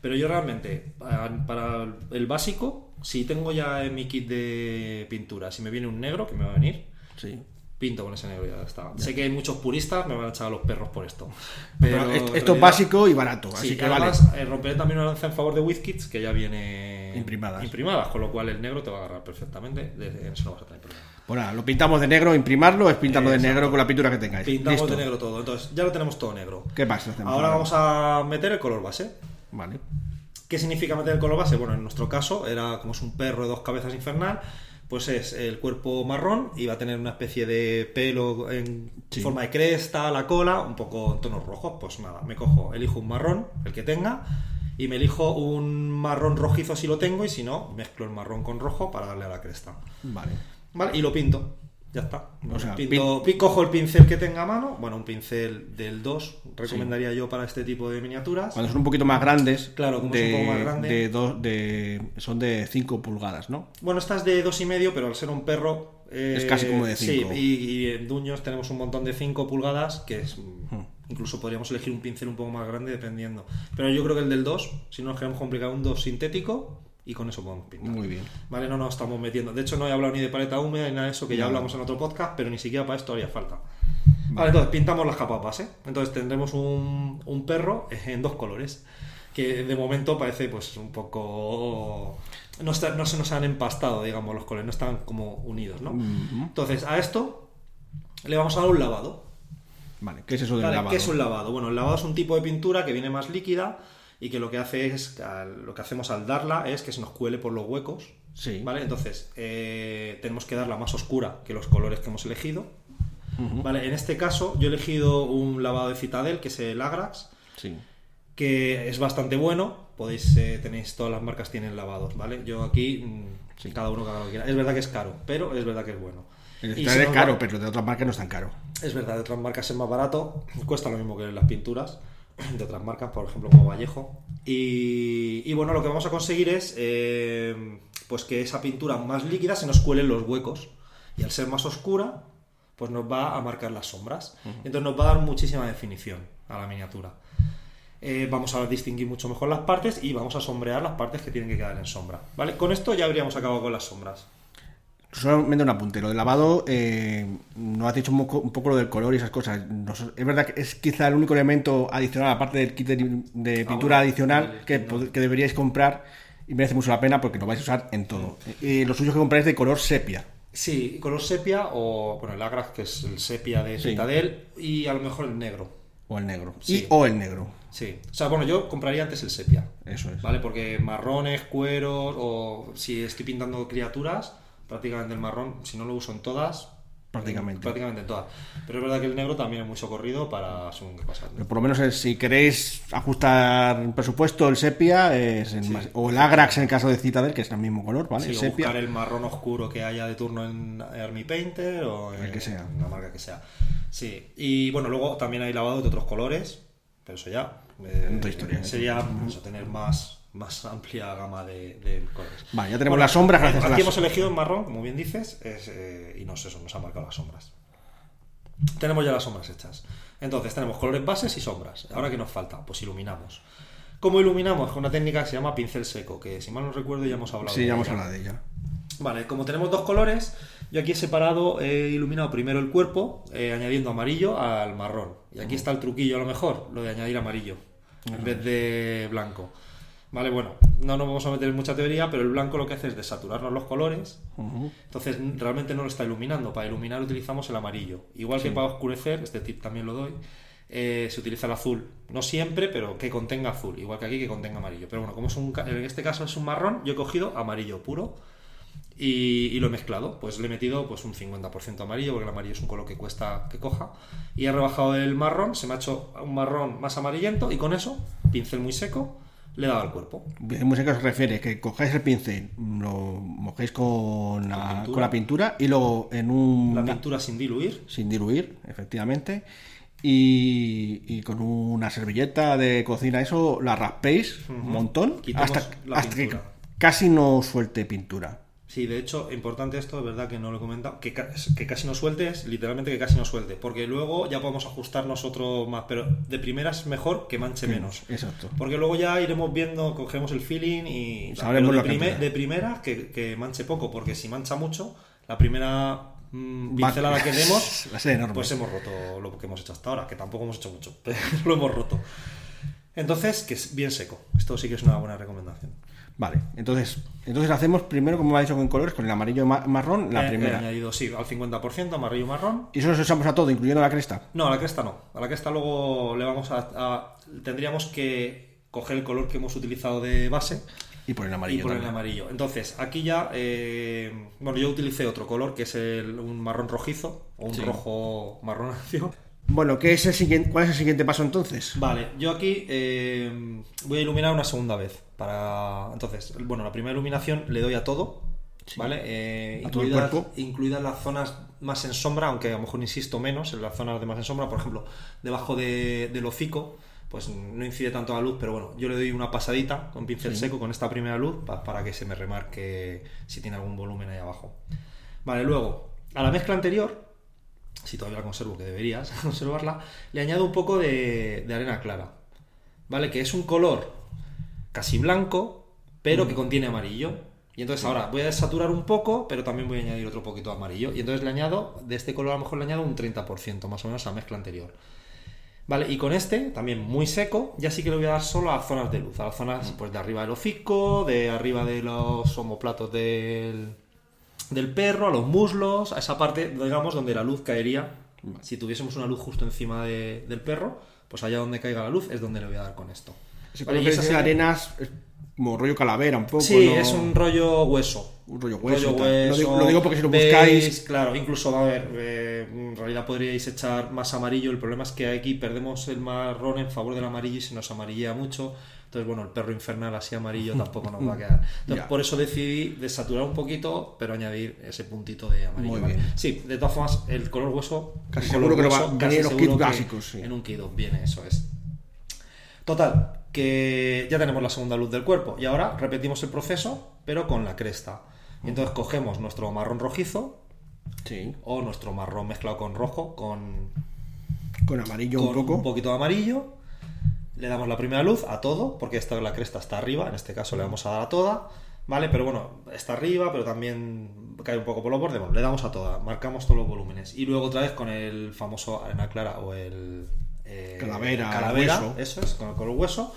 pero yo realmente, para, para el básico, si tengo ya en mi kit de pintura, si me viene un negro, que me va a venir, Sí. Pinto con ese negro y ya está. Sé que hay muchos puristas, me van a echar a los perros por esto. [laughs] Pero Pero esto, es básico y barato, Sí, así que además, vale. eh, romperé también una lanza en favor de WizKids, que ya viene Imprimadas. imprimadas, con lo cual el negro te va a agarrar perfectamente, eso no vas a tener problema. Bueno, lo pintamos de negro, imprimarlo, es pintarlo de negro con la pintura que tengáis. Pintamos Listo. de negro todo, entonces ya lo tenemos todo negro. ¿Qué pasa? Ahora vamos a meter el color base. Vale. ¿Qué significa meter el color base? Bueno, en nuestro caso era como es un perro de dos cabezas infernal, pues es el cuerpo marrón y va a tener una especie de pelo en Sí. forma de cresta, la cola, un poco en tonos rojos. Pues nada, me cojo, elijo un marrón, el que tenga, y me elijo un marrón rojizo si lo tengo, y si no, mezclo el marrón con rojo para darle a la cresta. Vale. Vale, y lo pinto. Ya está. O sea, Pinto- pi- cojo el pincel que tenga a mano, bueno, un pincel del 2, recomendaría yo para este tipo de miniaturas. Cuando son un poquito más grandes, Claro, como de, es un poco más grande. de dos- de- son de 5 pulgadas, ¿no? Bueno, esta es de dos y medio, pero al ser un perro... eh, Es casi como de cinco. Sí, y, y en Duños tenemos un montón de 5 pulgadas, que es... Hmm. Incluso podríamos elegir un pincel un poco más grande dependiendo. Pero yo creo que el del 2, si no nos queremos complicar, un 2 sintético y con eso podemos pintar. Muy bien. Vale, no nos estamos metiendo. De hecho, no he hablado ni de paleta húmeda ni nada de eso, que ya No. hablamos en otro podcast, pero ni siquiera para esto haría falta. Vale, entonces pintamos las capas base. Entonces tendremos un, un perro en dos colores. Que de momento parece pues un poco. No, está- no se nos han empastado, digamos, los colores, no están como unidos, ¿no? Entonces, a esto le vamos a dar un lavado. Vale, ¿qué es eso del Vale, lavado? ¿Qué es un lavado? Bueno, el lavado es un tipo de pintura que viene más líquida y que lo que hace es, lo que hacemos al darla es que se nos cuele por los huecos. Sí. ¿Vale? Entonces, eh, tenemos que darla más oscura que los colores que hemos elegido. ¿Vale? En este caso, yo he elegido un lavado de Citadel, que es el Agrax, Sí. que es bastante bueno. Podéis, eh, tenéis, todas las marcas tienen lavados, ¿vale? Yo aquí, mm, Sí. cada uno que haga lo que quiera. Es verdad que es caro, pero es verdad que es bueno. El Y Citadel si es caro, va- pero de otras marcas no es tan caro. es verdad, de otras marcas es más barato, cuesta lo mismo que las pinturas [clears throat] de otras marcas, por ejemplo como Vallejo. Y, y bueno, lo que vamos a conseguir es eh, pues que esa pintura más líquida se nos cuele en los huecos. Y al ser más oscura, pues nos va a marcar las sombras. Entonces nos va a dar muchísima definición a la miniatura. Eh, vamos a distinguir mucho mejor las partes y vamos a sombrear las partes que tienen que quedar en sombra. ¿Vale? Con esto ya habríamos acabado con las sombras. Solamente un apunte. Lo del lavado, eh, no has dicho un poco, un poco lo del color y esas cosas. Nos- es verdad que es quizá el único elemento adicional, aparte del kit de, de pintura bueno, adicional, que, deberíais comprar y merece mucho la pena porque lo vais a usar en todo. Y lo suyo que compráis de color sepia. Sí, color sepia o, bueno, el Agrax, que es el sepia de Sí. Citadel, y a lo mejor el negro. O el negro. Sí. Y o el negro. Sí. O sea, bueno, yo compraría antes el sepia. Eso es. ¿Vale? Porque marrones, cueros, o si estoy pintando criaturas, prácticamente el marrón, si no lo uso en todas. Prácticamente. Prácticamente en todas. Pero es verdad que el negro también es muy socorrido para según qué. Pero por lo menos eh, si queréis ajustar presupuesto, el sepia es el más- o el Agrax en el caso de Citadel, que es el mismo color, ¿vale? Sí, el o sepia. buscar el marrón oscuro que haya de turno en Army Painter o en El que sea. la marca que sea. Sí, y bueno, luego también hay lavado de otros colores, pero eso ya eh, Otra historia, ¿eh? sería pues, tener más, más amplia gama de, de colores. Vale, ya tenemos Bueno, las sombras gracias a Aquí las- hemos elegido en marrón, como bien dices, es, eh, y nos, eso, nos ha marcado las sombras. Tenemos ya las sombras hechas. Entonces tenemos colores bases y sombras. Ahora qué nos falta, pues iluminamos. ¿Cómo iluminamos? Con una técnica que se llama pincel seco, que si mal no recuerdo ya hemos hablado Sí, de ya hemos hablado de ella. Vale, como tenemos dos colores, yo aquí he separado, he iluminado primero el cuerpo, eh, añadiendo amarillo al marrón. Y aquí está el truquillo a lo mejor, lo de añadir amarillo en vez de blanco. Vale, bueno, no nos vamos a meter en mucha teoría, pero el blanco lo que hace es desaturarnos los colores. Entonces realmente no lo está iluminando. Para iluminar utilizamos el amarillo. Igual que para oscurecer, este tip también lo doy, eh, se utiliza el azul. No siempre, pero que contenga azul. Igual que aquí que contenga amarillo. Pero bueno, como es un, en este caso es un marrón, yo he cogido amarillo puro y, y lo he mezclado. Pues le he metido pues un 50% amarillo, porque el amarillo es un color que cuesta que coja. Y he rebajado el marrón, se me ha hecho un marrón más amarillento y con eso, pincel muy seco, le he dado al cuerpo. En música se refiere que cojáis el pincel, lo mojéis con la, pintura. con la pintura y luego en un... La pintura sin diluir. sin diluir, efectivamente. Y, y con una servilleta de cocina, eso la raspéis un montón Quitamos hasta, la hasta que casi no suelte pintura. Sí, de hecho, importante esto, es verdad que no lo he comentado, que, que casi no sueltes, literalmente que casi no suelte, porque luego ya podemos ajustar nosotros más, pero de primeras es mejor que manche menos. Exacto. Porque luego ya iremos viendo, cogemos el feeling y... Sabremos de, de primera que, que manche poco, porque si mancha mucho, la primera mm, Va- pincelada que demos, [laughs] pues hemos roto lo que hemos hecho hasta ahora, que tampoco hemos hecho mucho, [laughs] pero lo hemos roto. Entonces, que es bien seco. Esto sí que es una buena recomendación. Vale, entonces, entonces hacemos primero, como me ha dicho con colores, con el amarillo ma- marrón, la He- he primera. añadido, sí, al 50%, amarillo y marrón. Y eso lo usamos a todo, incluyendo la cresta. No, a la cresta no. A la cresta luego le vamos a, a- tendríamos que coger el color que hemos utilizado de base Y por el amarillo. y poner el amarillo. Entonces, aquí ya, eh, bueno, yo utilicé otro color que es el, un marrón rojizo o un Sí. rojo marronáceo. [laughs] Bueno, ¿qué es el siguiente, ¿cuál es el siguiente paso entonces? Vale, yo aquí eh, voy a iluminar una segunda vez. Para entonces, bueno, la primera iluminación le doy a todo, ¿vale? Eh, A todo el incluidas, incluidas las zonas más en sombra, aunque a lo mejor insisto menos en las zonas de más en sombra, por ejemplo, debajo de- del hocico, pues no incide tanto la luz, pero bueno, yo le doy una pasadita con pincel seco con esta primera luz pa- para que se me remarque si tiene algún volumen ahí abajo. Vale, luego, a la mezcla anterior, si todavía la conservo, que deberías [laughs] conservarla, le añado un poco de, de arena clara, ¿vale? Que es un color casi blanco, pero que contiene amarillo. Y entonces ahora voy a desaturar un poco, pero también voy a añadir otro poquito de amarillo. Y entonces le añado, de este color a lo mejor le añado un 30%, más o menos a la mezcla anterior. Vale, y con este, también muy seco, ya sí que le voy a dar solo a las zonas de luz, a las zonas pues, de arriba del hocico, de arriba de los omoplatos del, del perro, a los muslos, a esa parte, digamos, donde la luz caería. Si tuviésemos una luz justo encima de- del perro, pues allá donde caiga la luz es donde le voy a dar con esto. Ese Vale, y que esa dice sería- arenas es como rollo calavera, un poco. Sí, ¿no? es un rollo hueso. Un rollo hueso. Lo digo- lo digo porque si lo Veis, buscáis- Claro, incluso, a ver, eh, en realidad podríais echar más amarillo. El problema es que aquí perdemos el marrón en favor del amarillo y se nos amarillea mucho. Entonces, bueno, el perro infernal así amarillo [laughs] tampoco nos va a quedar. Entonces, por eso decidí desaturar un poquito, pero añadir ese puntito de amarillo. Muy bien. Sí, de todas formas, el color hueso. Casi el seguro color que lo va- hueso, casi en los kits básicos, sí. En un kit viene, eso es. Total, que ya tenemos la segunda luz del cuerpo y ahora repetimos el proceso, pero con la cresta. Y entonces cogemos nuestro marrón rojizo Sí, o nuestro marrón mezclado con rojo, con, con amarillo con un poco. poquito de amarillo. Le damos la primera luz a todo, porque esta la cresta está arriba, en este caso le vamos a dar a toda, ¿vale? Pero bueno, está arriba, pero también cae un poco por los bordes. Bueno, le damos a toda, marcamos todos los volúmenes. Y luego otra vez con el famoso arena clara o el... eh, Calavera, calavera, hueso. eso es, con el color hueso.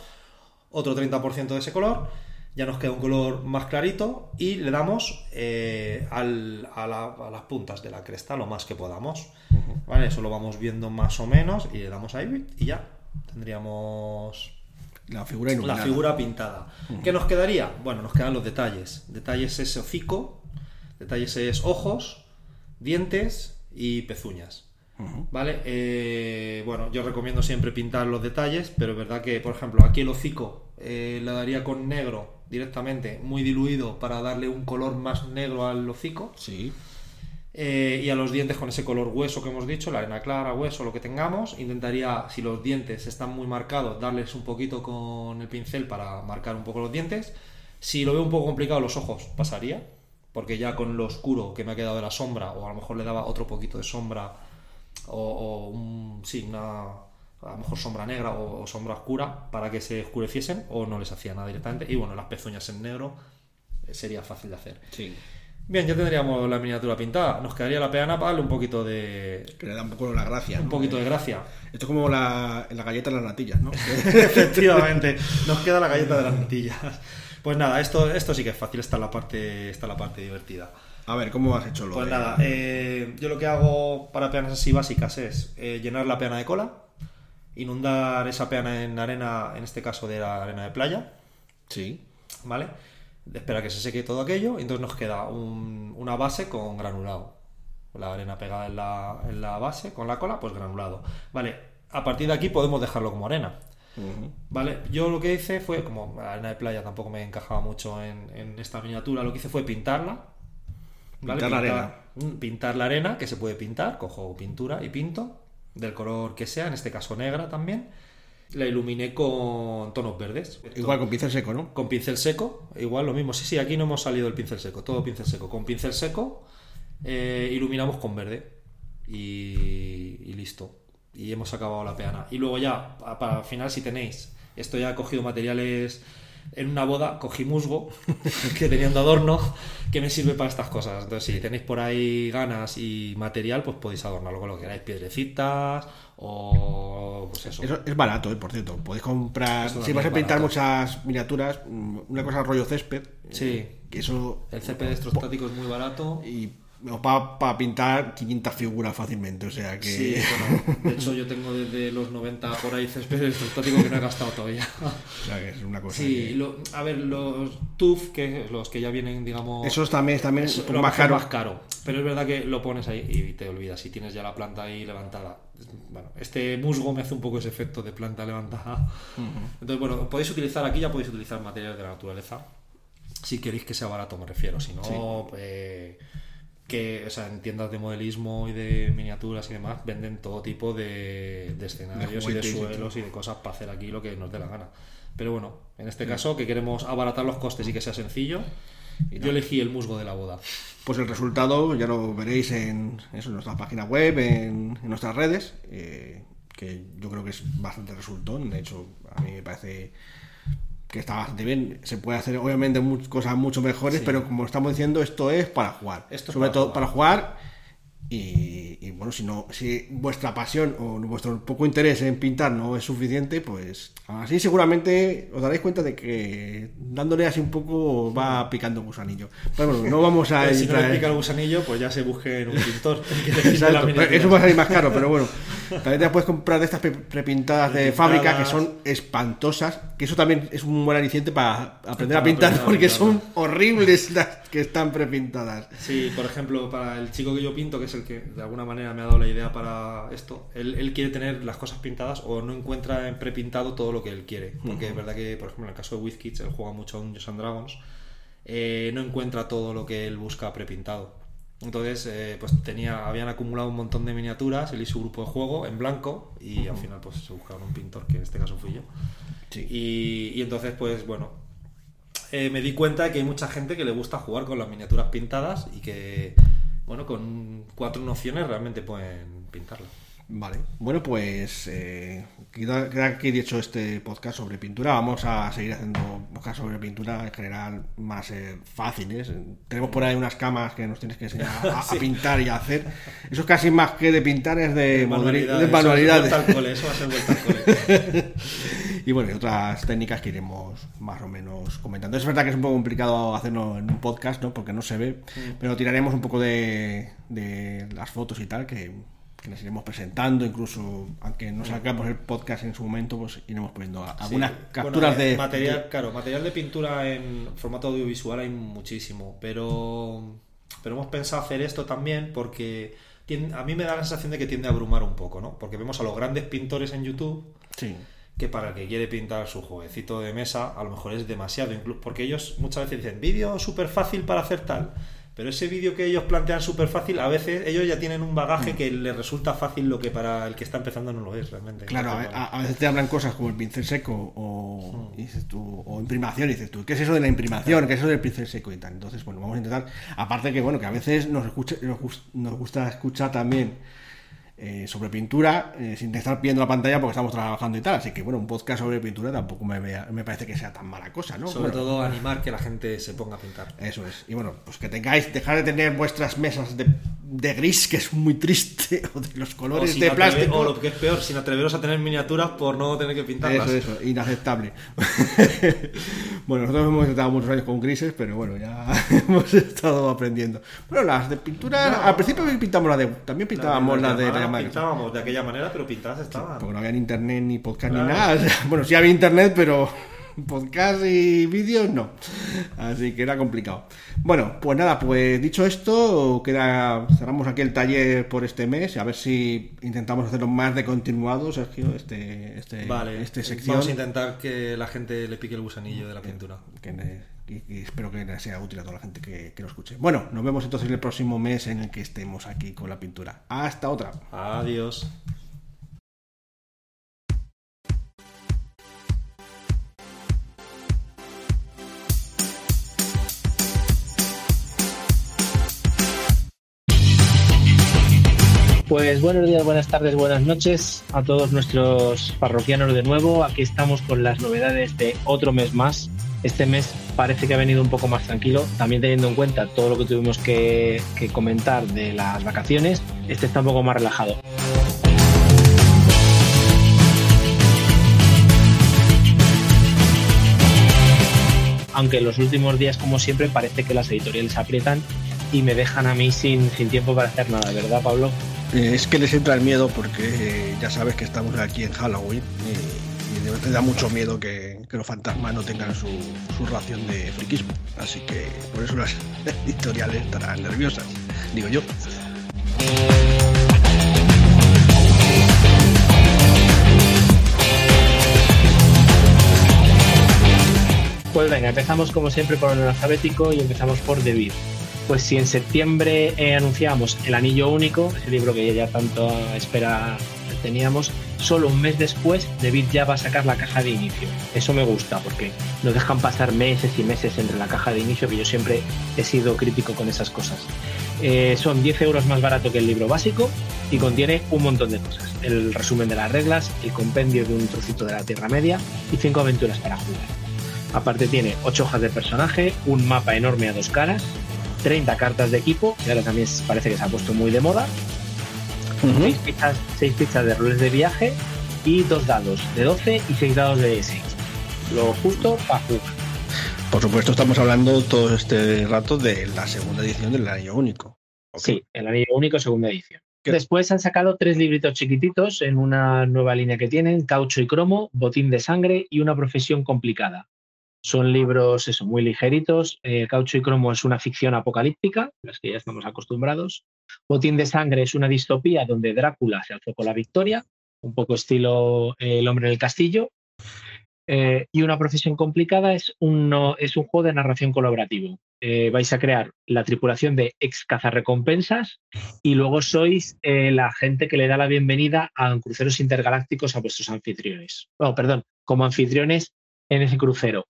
Otro 30% de ese color. Ya nos queda un color más clarito y le damos eh, al- a, la- a las puntas de la cresta lo más que podamos. ¿Vale? Eso lo vamos viendo más o menos y le damos ahí y ya. Tendríamos La figura la figura pintada. ¿Qué nos quedaría? Bueno, nos quedan los detalles. Detalles es hocico, detalles es ojos, dientes y pezuñas. ¿Vale? Eh, bueno, yo recomiendo siempre pintar los detalles, pero es verdad que, por ejemplo, aquí el hocico eh, le daría con negro directamente, muy diluido, para darle un color más negro al hocico. Sí. Eh, y a los dientes con ese color hueso que hemos dicho, la arena clara, hueso, lo que tengamos. Intentaría, si los dientes están muy marcados, darles un poquito con el pincel para marcar un poco los dientes. Si lo veo un poco complicado, los ojos pasaría, porque ya con lo oscuro que me ha quedado de la sombra, o a lo mejor le daba otro poquito de sombra, o, un, sí, una, a lo mejor sombra negra o, o sombra oscura, para que se oscureciesen, o no les hacía nada directamente. Y bueno, las pezuñas en negro eh, sería fácil de hacer. Sí. Bien, ya tendríamos la miniatura pintada. Nos quedaría la peana para darle un poquito de. Que le da un poco la gracia. un ¿no? poquito de gracia. Esto es como la, la galleta de las natillas, ¿no? [laughs] [laughs] Efectivamente, nos queda la galleta de las natillas. Pues nada, esto, esto sí que es fácil, esta es la parte, esta es la parte divertida. A ver, ¿cómo has hecho lo Pues de- nada, eh, yo lo que hago para peanas así básicas es eh, llenar la peana de cola, inundar esa peana en arena, en este caso de la arena de playa, Sí. ¿vale? Espera que se seque todo aquello, y entonces nos queda un- una base con granulado. La arena pegada en la, en la base, con la cola, pues granulado. Vale, a partir de aquí podemos dejarlo como arena. Vale, yo lo que hice fue, como la arena de playa tampoco me encajaba mucho en, en esta miniatura, lo que hice fue pintarla. Pintar la arena. mm, Pintar la arena, que se puede pintar, cojo pintura y pinto, del color que sea, en este caso negra también. La iluminé con tonos verdes. Igual con pincel seco, ¿no? Con pincel seco, igual lo mismo. Sí, sí, aquí no hemos salido del pincel seco, todo pincel seco. Con pincel seco eh, iluminamos con verde y, y listo. Y hemos acabado la peana. Y luego ya, pa- para el final, si tenéis, esto ya he cogido materiales en una boda, cogí musgo [laughs] que tenían de adorno, que me sirve para estas cosas. Entonces, si tenéis por ahí ganas y material, pues podéis adornarlo con lo que queráis, piedrecitas o pues eso. Eso es barato, ¿eh? por cierto. Podéis comprar. Si vas a pintar barato. muchas miniaturas, mm, una cosa rollo césped. Sí. eh, Que eso. El césped electrostático es muy barato. Y para pintar 500 figuras fácilmente. O sea que. Sí, bueno, de hecho yo tengo desde los 90 por ahí césped electrostático que no he gastado todavía. [laughs] o sea que es una cosa. Sí, que- lo- a ver, los TUF, que los que ya vienen, digamos... Esos también, también lo más caro. más caro. Pero es verdad que lo pones ahí y te olvidas. Si tienes ya la planta ahí levantada. Bueno, este musgo me hace un poco ese efecto de planta levantada. Entonces, bueno, podéis utilizar aquí, ya podéis utilizar materiales de la naturaleza. Si queréis que sea barato, me refiero. Si no, pues, que, o sea, en tiendas de modelismo y de miniaturas y demás, venden todo tipo de, de escenarios y de y suelos y de cosas para hacer aquí lo que nos dé la gana. Pero bueno, en este caso, que queremos abaratar los costes y que sea sencillo, yo elegí el musgo de la boda. Pues el resultado ya lo veréis en, eso, en nuestra página web, en, en nuestras redes, eh, que yo creo que es bastante resultón. De hecho, a mí me parece que está bastante bien. Se puede hacer, obviamente, mu- cosas mucho mejores, Sí. pero como estamos diciendo, esto es para jugar. Esto Sobre para todo jugar. para jugar. Y, y, bueno, si no, si vuestra pasión o vuestro poco interés en pintar no es suficiente, pues así seguramente os daréis cuenta de que dándole así un poco va picando gusanillo. Pero bueno, no vamos a [laughs] si no le pica el gusanillo, pues ya se busque en un pintor. Exacto, eso va a salir más caro, pero bueno. También te puedes comprar de estas pre- prepintadas de fábrica que son espantosas, que eso también es un buen aliciente para aprender a pintar, aprender porque son horribles las que están prepintadas. Sí, por ejemplo, para el chico que yo pinto, que es el que de alguna manera me ha dado la idea para esto, él, él quiere tener las cosas pintadas o no encuentra en prepintado todo lo que él quiere. Porque es verdad que, por ejemplo, en el caso de WizKids, él juega mucho a Dungeons and Dragons, eh, no encuentra todo lo que él busca prepintado. Entonces, eh, pues tenía, habían acumulado un montón de miniaturas, él y su grupo de juego en blanco, y al final pues se buscaron un pintor, que en este caso fui yo. Sí. Y, y entonces, pues bueno, eh, me di cuenta de que hay mucha gente que le gusta jugar con las miniaturas pintadas y que, bueno, con cuatro nociones realmente pueden pintarla. Vale. Bueno, pues eh, queda, queda aquí dicho este podcast sobre pintura. Vamos a seguir haciendo podcast sobre pintura en general más eh, fáciles. Tenemos por ahí unas camas que nos tienes que enseñar a, [laughs] pintar y a hacer. Eso es casi más que de pintar, es de, de eso manualidades. ser vuelta al cole, eso va a ser cole. [laughs] Y bueno, y otras técnicas que iremos más o menos comentando. Es verdad que es un poco complicado hacerlo en un podcast, ¿no? Porque no se ve, pero tiraremos un poco de, de las fotos y tal, que, que las iremos presentando, incluso aunque no sacamos el podcast en su momento, pues iremos poniendo algunas Sí. capturas Bueno, eh, de... material, claro, material de pintura en formato audiovisual hay muchísimo, pero pero hemos pensado hacer esto también porque tiende- a mí me da la sensación de que tiende a abrumar un poco, ¿no? Porque vemos a los grandes pintores en YouTube Sí, que para el que quiere pintar su jueguecito de mesa a lo mejor es demasiado, incluso porque ellos muchas veces dicen vídeo súper fácil para hacer tal, pero ese vídeo que ellos plantean súper fácil, a veces ellos ya tienen un bagaje que les resulta fácil lo que para el que está empezando no lo es realmente. claro, a, veces te hablan cosas como el pincel seco o, y dices tú, o imprimación, y dices tú, ¿qué es eso de la imprimación? ¿Qué es eso del pincel seco y tal? Entonces, bueno, vamos a intentar, aparte que, bueno, que a veces nos, escucha, nos, nos gusta escuchar también eh, sobre pintura eh, sin estar viendo la pantalla porque estamos trabajando y tal, así que, bueno, un podcast sobre pintura tampoco me, vea- me parece que sea tan mala cosa, ¿no? Sobre Bueno, todo animar que la gente se ponga a pintar. Eso es. Y bueno, pues que tengáis, dejar de tener vuestras mesas de, de gris, que es muy triste, [laughs] o de los colores de atreve- plástico. o lo que es peor, sin atreveros a tener miniaturas por no tener que pintarlas. Eso, eso, inaceptable. [laughs] bueno, nosotros hemos estado muchos años con grises, pero bueno, ya [laughs] hemos estado aprendiendo. Bueno, las de pintura, No. al principio pintamos la de. También pintábamos la de, llamada la llamada, Pintábamos de aquella manera, pero pintadas estaban. Porque no había internet ni podcast Claro. ni nada. bueno, sí había internet, pero [laughs] podcast y vídeos no. Así que era complicado. Bueno, pues nada, pues dicho esto, queda, cerramos aquí el taller por este mes. A ver si intentamos hacerlo más de continuado, Sergio, este, este, Vale, este sección. vamos a intentar que la gente le pique el gusanillo de la pintura. Que, y, espero que sea útil a toda la gente que, que lo escuche. Bueno, nos vemos entonces el próximo mes en el que estemos aquí con la pintura. Hasta otra. Adiós. Pues buenos días, buenas tardes, buenas noches a todos nuestros parroquianos de nuevo. Aquí estamos con las novedades de otro mes más. Este mes parece que ha venido un poco más tranquilo, también teniendo en cuenta todo lo que tuvimos que, que comentar de las vacaciones. Este está un poco más relajado. aunque en los últimos días, como siempre, parece que las editoriales aprietan y me dejan a mí sin, sin tiempo para hacer nada, ¿verdad, Pablo? Eh, es que les entra el miedo porque eh, ya sabes que estamos aquí en Halloween y, y da mucho miedo que, los fantasmas no tengan su, su, ración de friquismo. Así que por eso las [laughs] editoriales estarán nerviosas, digo yo. Pues venga, empezamos como siempre por el alfabético y empezamos por David. Pues si en septiembre eh, anunciábamos El Anillo Único, ese libro que ya tanto espera teníamos, solo un mes después David ya va a sacar la caja de inicio. Eso me gusta porque nos dejan pasar meses y meses entre la caja de inicio, que yo siempre he sido crítico con esas cosas. Eh, son 10 euros más barato que el libro básico y contiene un montón de cosas. El resumen de las reglas, el compendio de un trocito de la Tierra Media y cinco aventuras para jugar. Aparte tiene 8 hojas de personaje, un mapa enorme a dos caras, 30 cartas de equipo, que ahora también parece que se ha puesto muy de moda, 6 uh -huh. fichas, seis fichas de roles de viaje y dos dados de 12 y 6 dados de 6. Lo justo para jugar. Por supuesto, estamos hablando todo este rato de la segunda edición del Anillo Único. Okay. Sí, el Anillo Único, segunda edición. ¿Qué? Después han sacado tres libritos chiquititos en una nueva línea que tienen, Caucho y Cromo, Botín de Sangre y Una Profesión Complicada. Son libros eso, muy ligeritos. Eh, Caucho y Cromo es una ficción apocalíptica, las que ya estamos acostumbrados. Botín de Sangre es una distopía donde Drácula se alzó con la victoria, un poco estilo eh, El hombre en el castillo. Eh, y una profesión complicada es un, no, es un juego de narración colaborativo. Vais a crear la tripulación de ex cazarrecompensas y luego sois la gente que le da la bienvenida a cruceros intergalácticos a vuestros anfitriones. Oh, perdón, como anfitriones en ese crucero.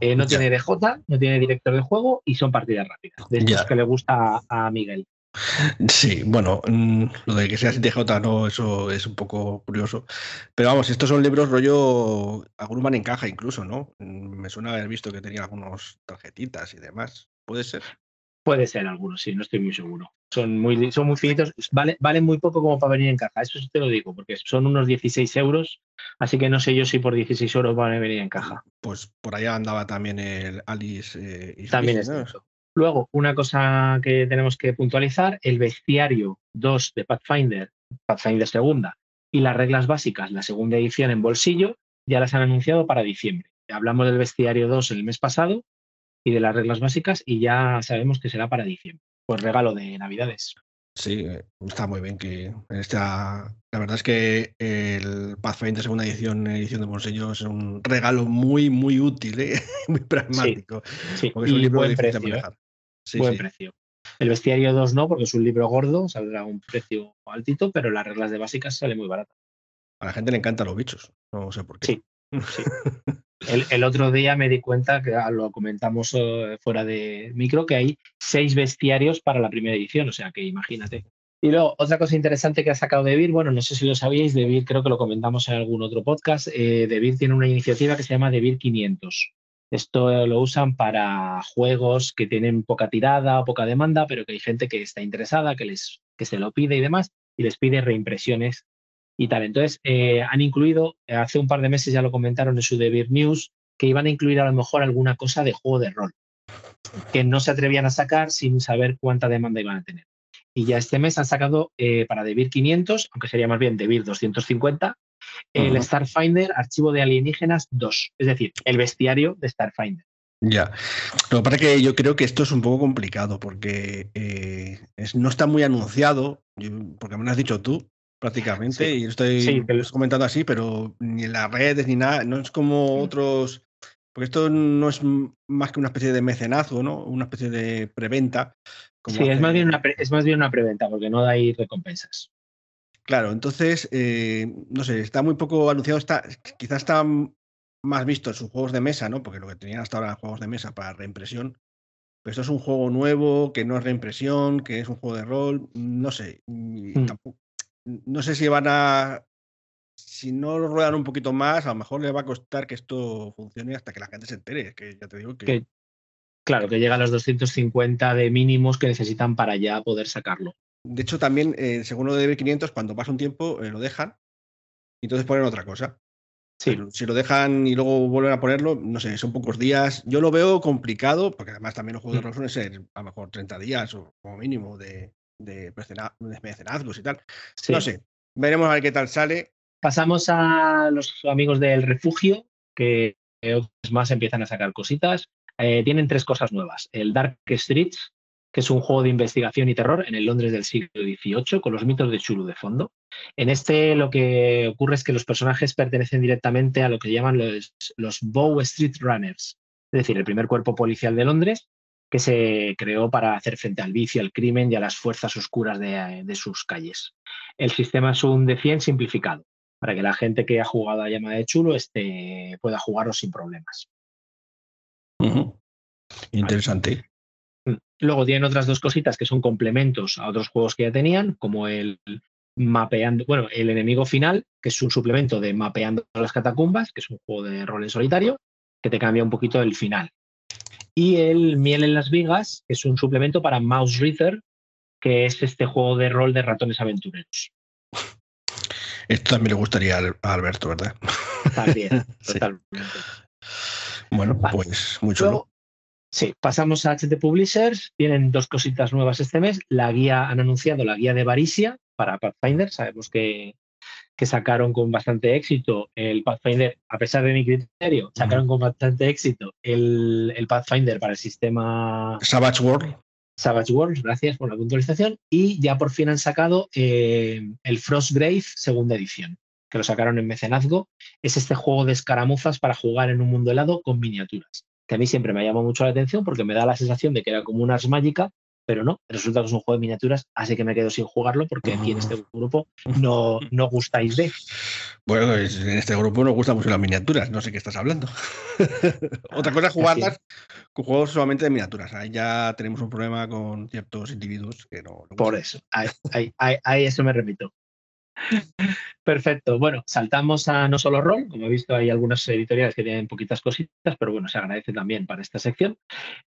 Eh, no ya. tiene DJ, no tiene director de juego y son partidas rápidas. De estos que le gusta a, a Miguel. Sí, bueno, mm, lo de que sea DJ no, eso es un poco curioso. Pero vamos, estos son libros rollo Agruman en caja incluso, ¿no? Mm, me suena haber visto que tenía algunos tarjetitas y demás. ¿Puede ser? Puede ser algunos, sí, no estoy muy seguro. Son muy, son muy finitos, vale, valen muy poco como para venir en caja, eso sí te lo digo, porque son unos 16 euros, así que no sé yo si por 16 euros van a venir en caja. Pues por allá andaba también el Alice. Eh, y también es ¿no? eso. Luego, una cosa que tenemos que puntualizar, el bestiario 2 de Pathfinder, Pathfinder segunda, y las reglas básicas, la segunda edición en bolsillo, ya las han anunciado para diciembre. Hablamos del bestiario 2 el mes pasado y de las reglas básicas y ya sabemos que será para diciembre. Pues regalo de Navidades. Sí, está muy bien que esta, la verdad es que el Pathfinder segunda edición, edición de bolsillo es un regalo muy, muy útil, ¿eh? [laughs] muy pragmático. Sí, sí. Porque es un y libro buen precio, de ¿eh? Sí, buen sí. precio. El bestiario 2 no, porque es un libro gordo, saldrá a un precio altito, pero las reglas de básicas sale muy baratas. A la gente le encantan los bichos, no sé por qué. Sí, [laughs] sí. El, otro día me di cuenta, que lo comentamos uh, fuera de micro, que hay seis bestiarios para la primera edición, o sea que imagínate. Y luego, otra cosa interesante que ha sacado Debir, bueno, no sé si lo sabíais, Debir creo que lo comentamos en algún otro podcast, eh, Debir tiene una iniciativa que se llama Debir 500. Esto lo usan para juegos que tienen poca tirada o poca demanda, pero que hay gente que está interesada, que, les, que se lo pide y demás, y les pide reimpresiones y tal. Entonces, eh, han incluido, hace un par de meses ya lo comentaron en su Debir News, que iban a incluir a lo mejor alguna cosa de juego de rol, que no se atrevían a sacar sin saber cuánta demanda iban a tener. Y ya este mes han sacado eh, para Debir 500, aunque sería más bien Debir 250, El Starfinder, archivo de alienígenas 2, es decir, el bestiario de Starfinder. Ya. Lo que pasa es que yo creo que esto es un poco complicado porque eh, no está muy anunciado, porque me lo has dicho tú prácticamente, y estoy comentando así, pero ni en las redes ni nada, no es como otros, porque esto no es más que una especie de mecenazgo, ¿no? Una especie de preventa. sí, es, más bien una es más bien una preventa, porque no da ahí recompensas. Claro, entonces, eh, no sé, está muy poco anunciado, está, quizás está más visto en sus juegos de mesa, ¿no? Porque lo que tenían hasta ahora juegos de mesa para reimpresión. Pero esto es un juego nuevo, que no es reimpresión, que es un juego de rol, no sé. Mm. No sé si van a. Si no lo ruedan un poquito más, a lo mejor le va a costar que esto funcione hasta que la gente se entere. Que ya te digo que. claro, que llega a los 250 de mínimos que necesitan para ya poder sacarlo. De hecho, también, eh, según lo de 500, cuando pasa un tiempo, eh, lo dejan y entonces ponen otra cosa. Si lo dejan y luego vuelven a ponerlo, no sé, son pocos días. Yo lo veo complicado, porque además también los juegos de mm. rol suelen ser a lo mejor 30 días o como mínimo de, de, mecenazgos y tal. No sé, veremos a ver qué tal sale. Pasamos a los amigos del refugio, que más empiezan a sacar cositas. Eh, tienen tres cosas nuevas. El Dark Streets, que es un juego de investigación y terror en el Londres del siglo XVIII, con los mitos de Chulu de fondo. En este lo que ocurre es que los personajes pertenecen directamente a lo que llaman los, los Bow Street Runners, es decir, el primer cuerpo policial de Londres, que se creó para hacer frente al vicio, al crimen y a las fuerzas oscuras de, sus calles. El sistema es un de 100 simplificado, para que la gente que ha jugado a Llama de Chulo este, pueda jugarlo sin problemas. Interesante. Mm. Luego tienen otras dos cositas que son complementos a otros juegos que ya tenían, como el mapeando, bueno, el enemigo final, que es un suplemento de mapeando las catacumbas, que es un juego de rol en solitario, que te cambia un poquito el final. Y el Miel en las Vigas, que es un suplemento para Mouse Reader, que es este juego de rol de ratones aventureros. Esto también le gustaría a Alberto, ¿verdad? También, [laughs] totalmente. Bueno, pues mucho. Sí, pasamos a HT Publishers. Tienen dos cositas nuevas este mes. La guía, han anunciado la guía de Varisia para Pathfinder. Sabemos que, sacaron con bastante éxito el Pathfinder, a pesar de mi criterio, sacaron con bastante éxito el, Pathfinder para el sistema Savage World. Savage World, gracias por la puntualización. Y ya por fin han sacado eh, el Frostgrave segunda edición, que lo sacaron en mecenazgo. Es este juego de escaramuzas para jugar en un mundo helado con miniaturas que a mí siempre me llama mucho la atención porque me da la sensación de que era como una Ars mágica, pero no, resulta que es un juego de miniaturas, así que me quedo sin jugarlo porque aquí en este grupo no, no gustáis de. Bueno, en este grupo nos gustan mucho las miniaturas, no sé qué estás hablando. [laughs] Otra cosa es jugarlas con juegos solamente de miniaturas. Ahí ya tenemos un problema con ciertos individuos que no. Por eso, ahí, ahí, eso me repito. Perfecto. Bueno, saltamos a No Solo Roll. Como he visto, hay algunas editoriales que tienen poquitas cositas, pero bueno, se agradece también para esta sección.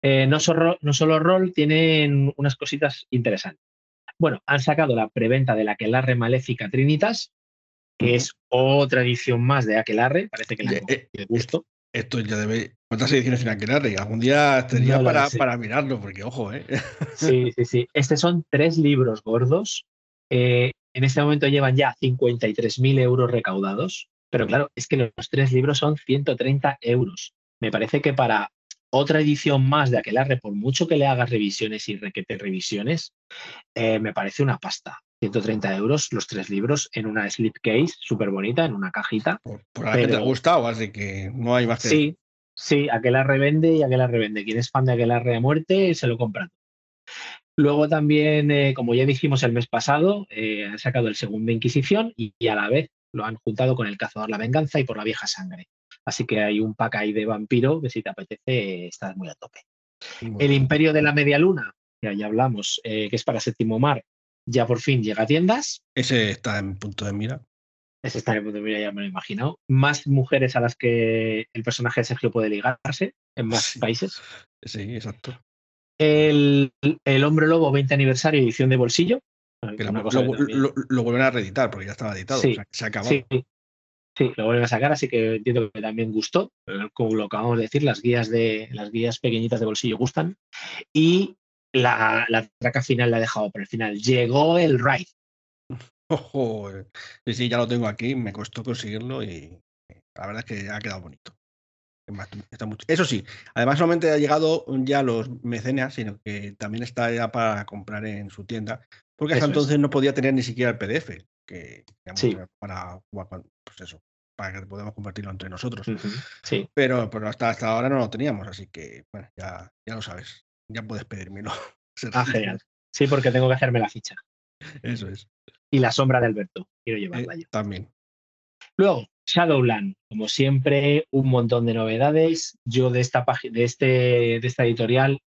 Eh, no, solo, no Solo Roll tienen unas cositas interesantes. Bueno, han sacado la preventa de la Aquelarre Maléfica Trinitas, que es otra edición más de Aquelarre. Parece que le eh, eh, gusto. Esto ya debe. ¿Cuántas ediciones tiene Aquelarre? Algún día tendría para, para, mirarlo, porque ojo, ¿eh? Sí, sí, sí. Estos son tres libros gordos. En este momento llevan ya 53.000 euros recaudados, pero claro, es que los tres libros son 130 euros. Me parece que para otra edición más de Aquelarre, por mucho que le hagas revisiones y requete revisiones, eh, me parece una pasta. 130 euros los tres libros en una slipcase súper bonita, en una cajita. Por, por que te ha gustado, así que no hay más que... Sí, sí, Aquelarre vende y Aquelarre vende. Quien es fan de Aquelarre a muerte se lo compra. Luego también, eh, como ya dijimos el mes pasado, eh, han sacado el segundo Inquisición y, a la vez lo han juntado con el Cazador la Venganza y por la Vieja Sangre. Así que hay un pack ahí de vampiro que si te apetece estás muy a tope. el Imperio de la Media Luna, que ya hablamos, eh, que es para Séptimo Mar, ya por fin llega a tiendas. Ese está en punto de mira. Ese está en punto de mira, ya me lo he imaginado. Más mujeres a las que el personaje de Sergio puede ligarse en más países. Sí, exacto. El, Hombre Lobo 20 aniversario edición de bolsillo. lo, vuelven a reeditar porque ya estaba editado. se ha acabado. Sí, lo vuelven a sacar, así que entiendo que también gustó. Como lo acabamos de decir, las guías de las guías pequeñitas de bolsillo gustan. Y la, la traca final la ha dejado por el final. Llegó el ride. [laughs] sí, sí, ya lo tengo aquí, me costó conseguirlo y la verdad es que ha quedado bonito. Eso sí, además solamente ha llegado ya los mecenas, sino que también está ya para comprar en su tienda, porque hasta entonces no podía tener ni siquiera el PDF, que para pues eso, para que podamos compartirlo entre nosotros. Sí. Pero, pero hasta, hasta ahora no lo teníamos, así que bueno, ya, ya lo sabes, ya puedes pedírmelo. [laughs] Ah, genial. Sí, porque tengo que hacerme la ficha. Eso es. Y la sombra de Alberto, quiero llevarla eh, yo. También. Luego, Shadowland, como siempre, un montón de novedades. Yo de esta de este, de esta editorial,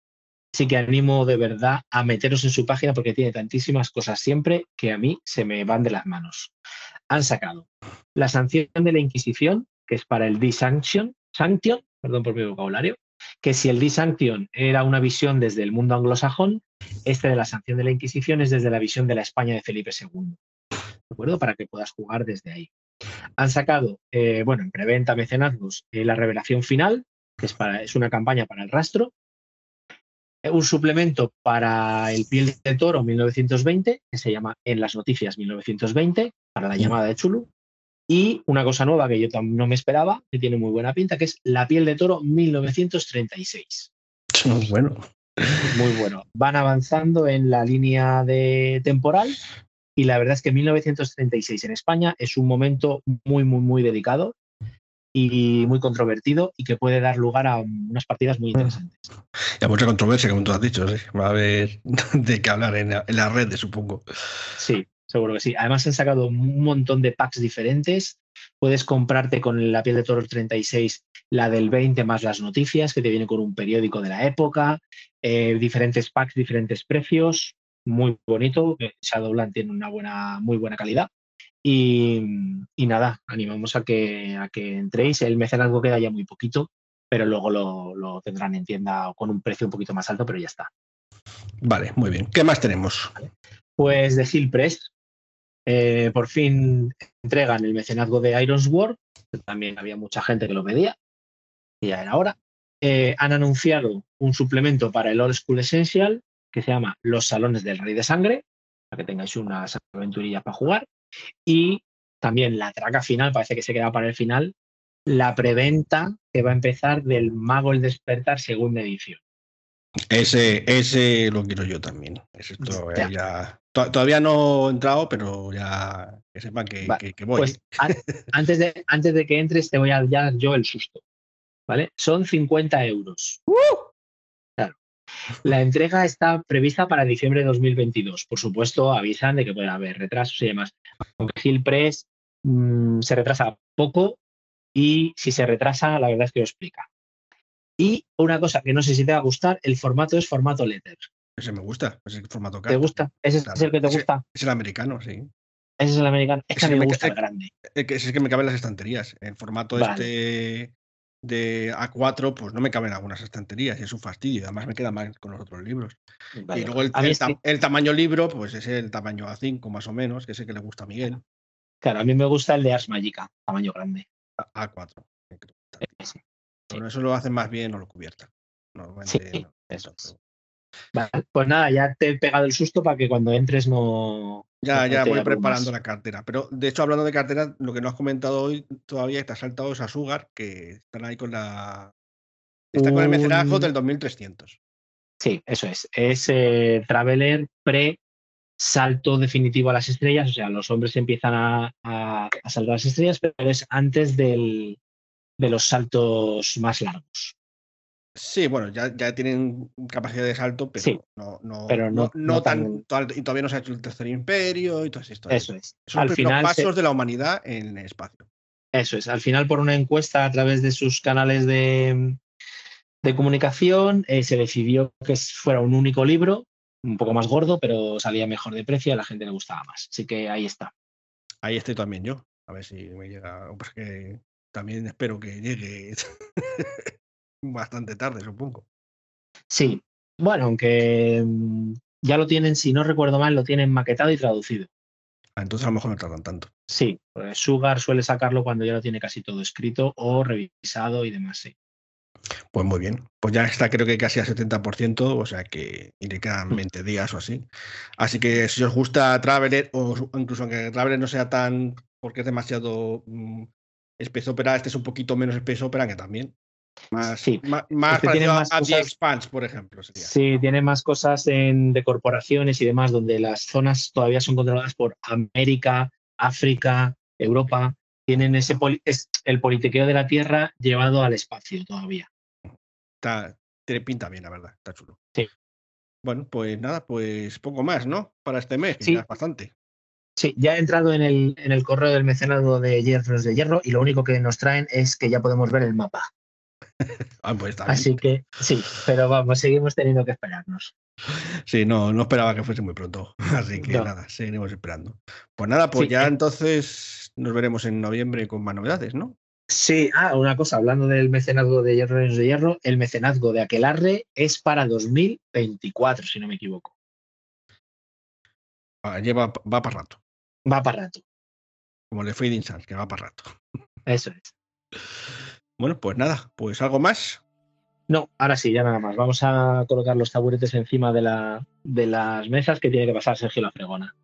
sí que animo de verdad a meteros en su página porque tiene tantísimas cosas siempre que a mí se me van de las manos. Han sacado la sanción de la Inquisición, que es para el Disanction, Sanction, perdón por mi vocabulario, que si el Disanction era una visión desde el mundo anglosajón, este de la sanción de la Inquisición es desde la visión de la España de Felipe II. ¿De acuerdo? Para que puedas jugar desde ahí. Han sacado, eh, bueno, en preventa mecenazgos, eh, la revelación final, que es, para, es una campaña para el rastro, eh, un suplemento para el piel de toro 1920, que se llama En las noticias 1920, para la mm. llamada de Chulu, y una cosa nueva que yo no me esperaba, que tiene muy buena pinta, que es La piel de toro 1936. Muy bueno. Muy bueno. Van avanzando en la línea de temporal y la verdad es que 1936 en España es un momento muy, muy, muy dedicado y muy controvertido y que puede dar lugar a unas partidas muy interesantes. Y a mucha controversia, como tú has dicho, ¿sí? va a haber [laughs] de qué hablar en la, red, supongo. Sí, seguro que sí. Además han sacado un montón de packs diferentes. Puedes comprarte con la piel de toro 36 la del 20 más las noticias, que te viene con un periódico de la época, eh, diferentes packs, diferentes precios muy bonito. Shadowland tiene una buena, muy buena calidad. Y, nada, animamos a que, a que entréis. El mecenazgo queda ya muy poquito, pero luego lo, tendrán en tienda con un precio un poquito más alto, pero ya está. Vale, muy bien. ¿Qué más tenemos? Pues de Hill Press, eh, por fin entregan el mecenazgo de Irons War. También había mucha gente que lo pedía, y ya era hora. Eh, han anunciado un suplemento para el Old School Essential que se llama Los Salones del Rey de Sangre, para que tengáis unas aventurillas para jugar. Y también la traca final, parece que se queda para el final, la preventa que va a empezar del Mago el Despertar segunda edición. Ese, ese lo quiero yo también. todavía no he entrado, pero ya que sepan que, voy. Pues, antes, de, antes de que entres, te voy a dar yo el susto. ¿Vale? Son 50 euros. ¡Uh! La entrega está prevista para diciembre de 2022. Por supuesto, avisan de que puede haber retrasos y demás. Aunque Hill Press mm, se retrasa poco y si se retrasa, la verdad es que lo explica. Y una cosa que no sé si te va a gustar, el formato es formato letter. Ese me gusta, es el formato ¿Te gusta? ¿Ese es el que te gusta? Es el americano, sí. Ese es el americano. Es que a mí me gusta el grande. Es que me caben las estanterías. En formato este de A4, pues no me caben algunas estanterías y es un fastidio. Además me queda mal con los otros libros. Y luego el, tamaño libro, pues es el tamaño A5 más o menos, que es el que le gusta a Miguel. Claro, a mí me gusta el de Ars Magica, tamaño grande. A4. eso lo hacen más bien o lo cubierta. Normalmente eso. Pues nada, ya te he pegado el susto para que cuando entres no, ya, ya voy preparando la cartera. Pero de hecho, hablando de cartera, lo que no has comentado hoy todavía está saltado es a Sugar, que están ahí con la. Está con el mecenazgo del 2300. Sí, eso es. Es eh, Traveler pre salto definitivo a las estrellas. O sea, los hombres empiezan a, a, a saltar a las estrellas, pero es antes del, de los saltos más largos. Sí, bueno, ya, ya tienen capacidad de salto, pero, no, no, pero no, no, tan, Y todavía no se ha hecho el tercer imperio y todas estas Eso es. Son Al los final pasos de la humanidad en el espacio. Eso es. Al final, por una encuesta a través de sus canales de, de comunicación, eh, se decidió que fuera un único libro, un poco más gordo, pero salía mejor de precio y a la gente le gustaba más. Así que ahí está. Ahí estoy también yo. A ver si me llega. Pues también espero que llegue [laughs] bastante tarde, supongo. Sí, bueno, aunque mm, ya lo tienen, si no recuerdo mal, lo tienen maquetado y traducido. Ah, entonces a lo mejor no tardan tanto. Sí, pues Sugar suele sacarlo cuando ya lo tiene casi todo escrito o revisado y demás, sí. Pues muy bien. Pues ya está, creo que casi a 70%, o sea que le quedan 20 días o así. Así que si os gusta Traveler, o incluso aunque Traveler no sea tan. porque es demasiado mm, Space Opera, este es un poquito menos Space Opera que también. Más, Sí. más, más Este tiene más a, The Expanse, por ejemplo. Sería. Sí, tiene más cosas en, de corporaciones y demás, donde las zonas todavía son controladas por América, África, Europa. Tienen ese poli- es el politiqueo de la Tierra llevado al espacio todavía. Está, tiene pinta bien, la verdad. Está chulo. Sí. Bueno, pues nada, pues poco más, ¿no? Para este mes, Sí. bastante. Sí, ya he entrado en el, en el correo del mecenado de Hierros de Hierro y lo único que nos traen es que ya podemos ver el mapa. Ah, pues. Así que sí, pero vamos, seguimos teniendo que esperarnos. Sí, no, no esperaba que fuese muy pronto. [laughs] Así que No. nada, seguiremos esperando. Pues nada, pues Sí, ya eh. entonces nos veremos en noviembre con más novedades, ¿no? Sí, ah, una cosa, hablando del mecenazgo de Hierros de Hierro, el mecenazgo de Aquelarre es para 2024, si no me equivoco. Ah, Lleva, va para rato. Va para rato, Como de Fading Suns, que va para rato. eso es. Bueno, pues nada, pues algo más. No, ahora sí, ya nada más. Vamos a colocar los taburetes encima de, la, de las mesas que tiene que pasar Sergio La Fregona.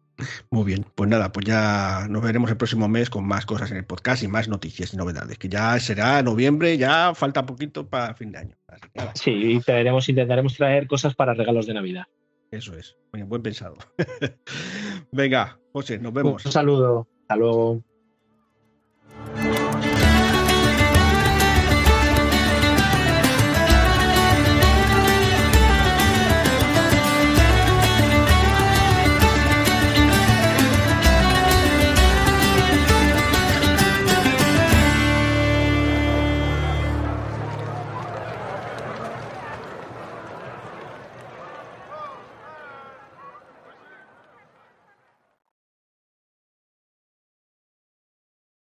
Muy bien, pues nada, pues ya nos veremos el próximo mes con más cosas en el podcast y más noticias y novedades, que ya será noviembre, ya falta poquito para fin de año. Así que nada, Sí, y traeremos, intentaremos traer cosas para regalos de Navidad. eso es. Buen pensado. [laughs] Venga, José, nos vemos. Un saludo. Hasta luego.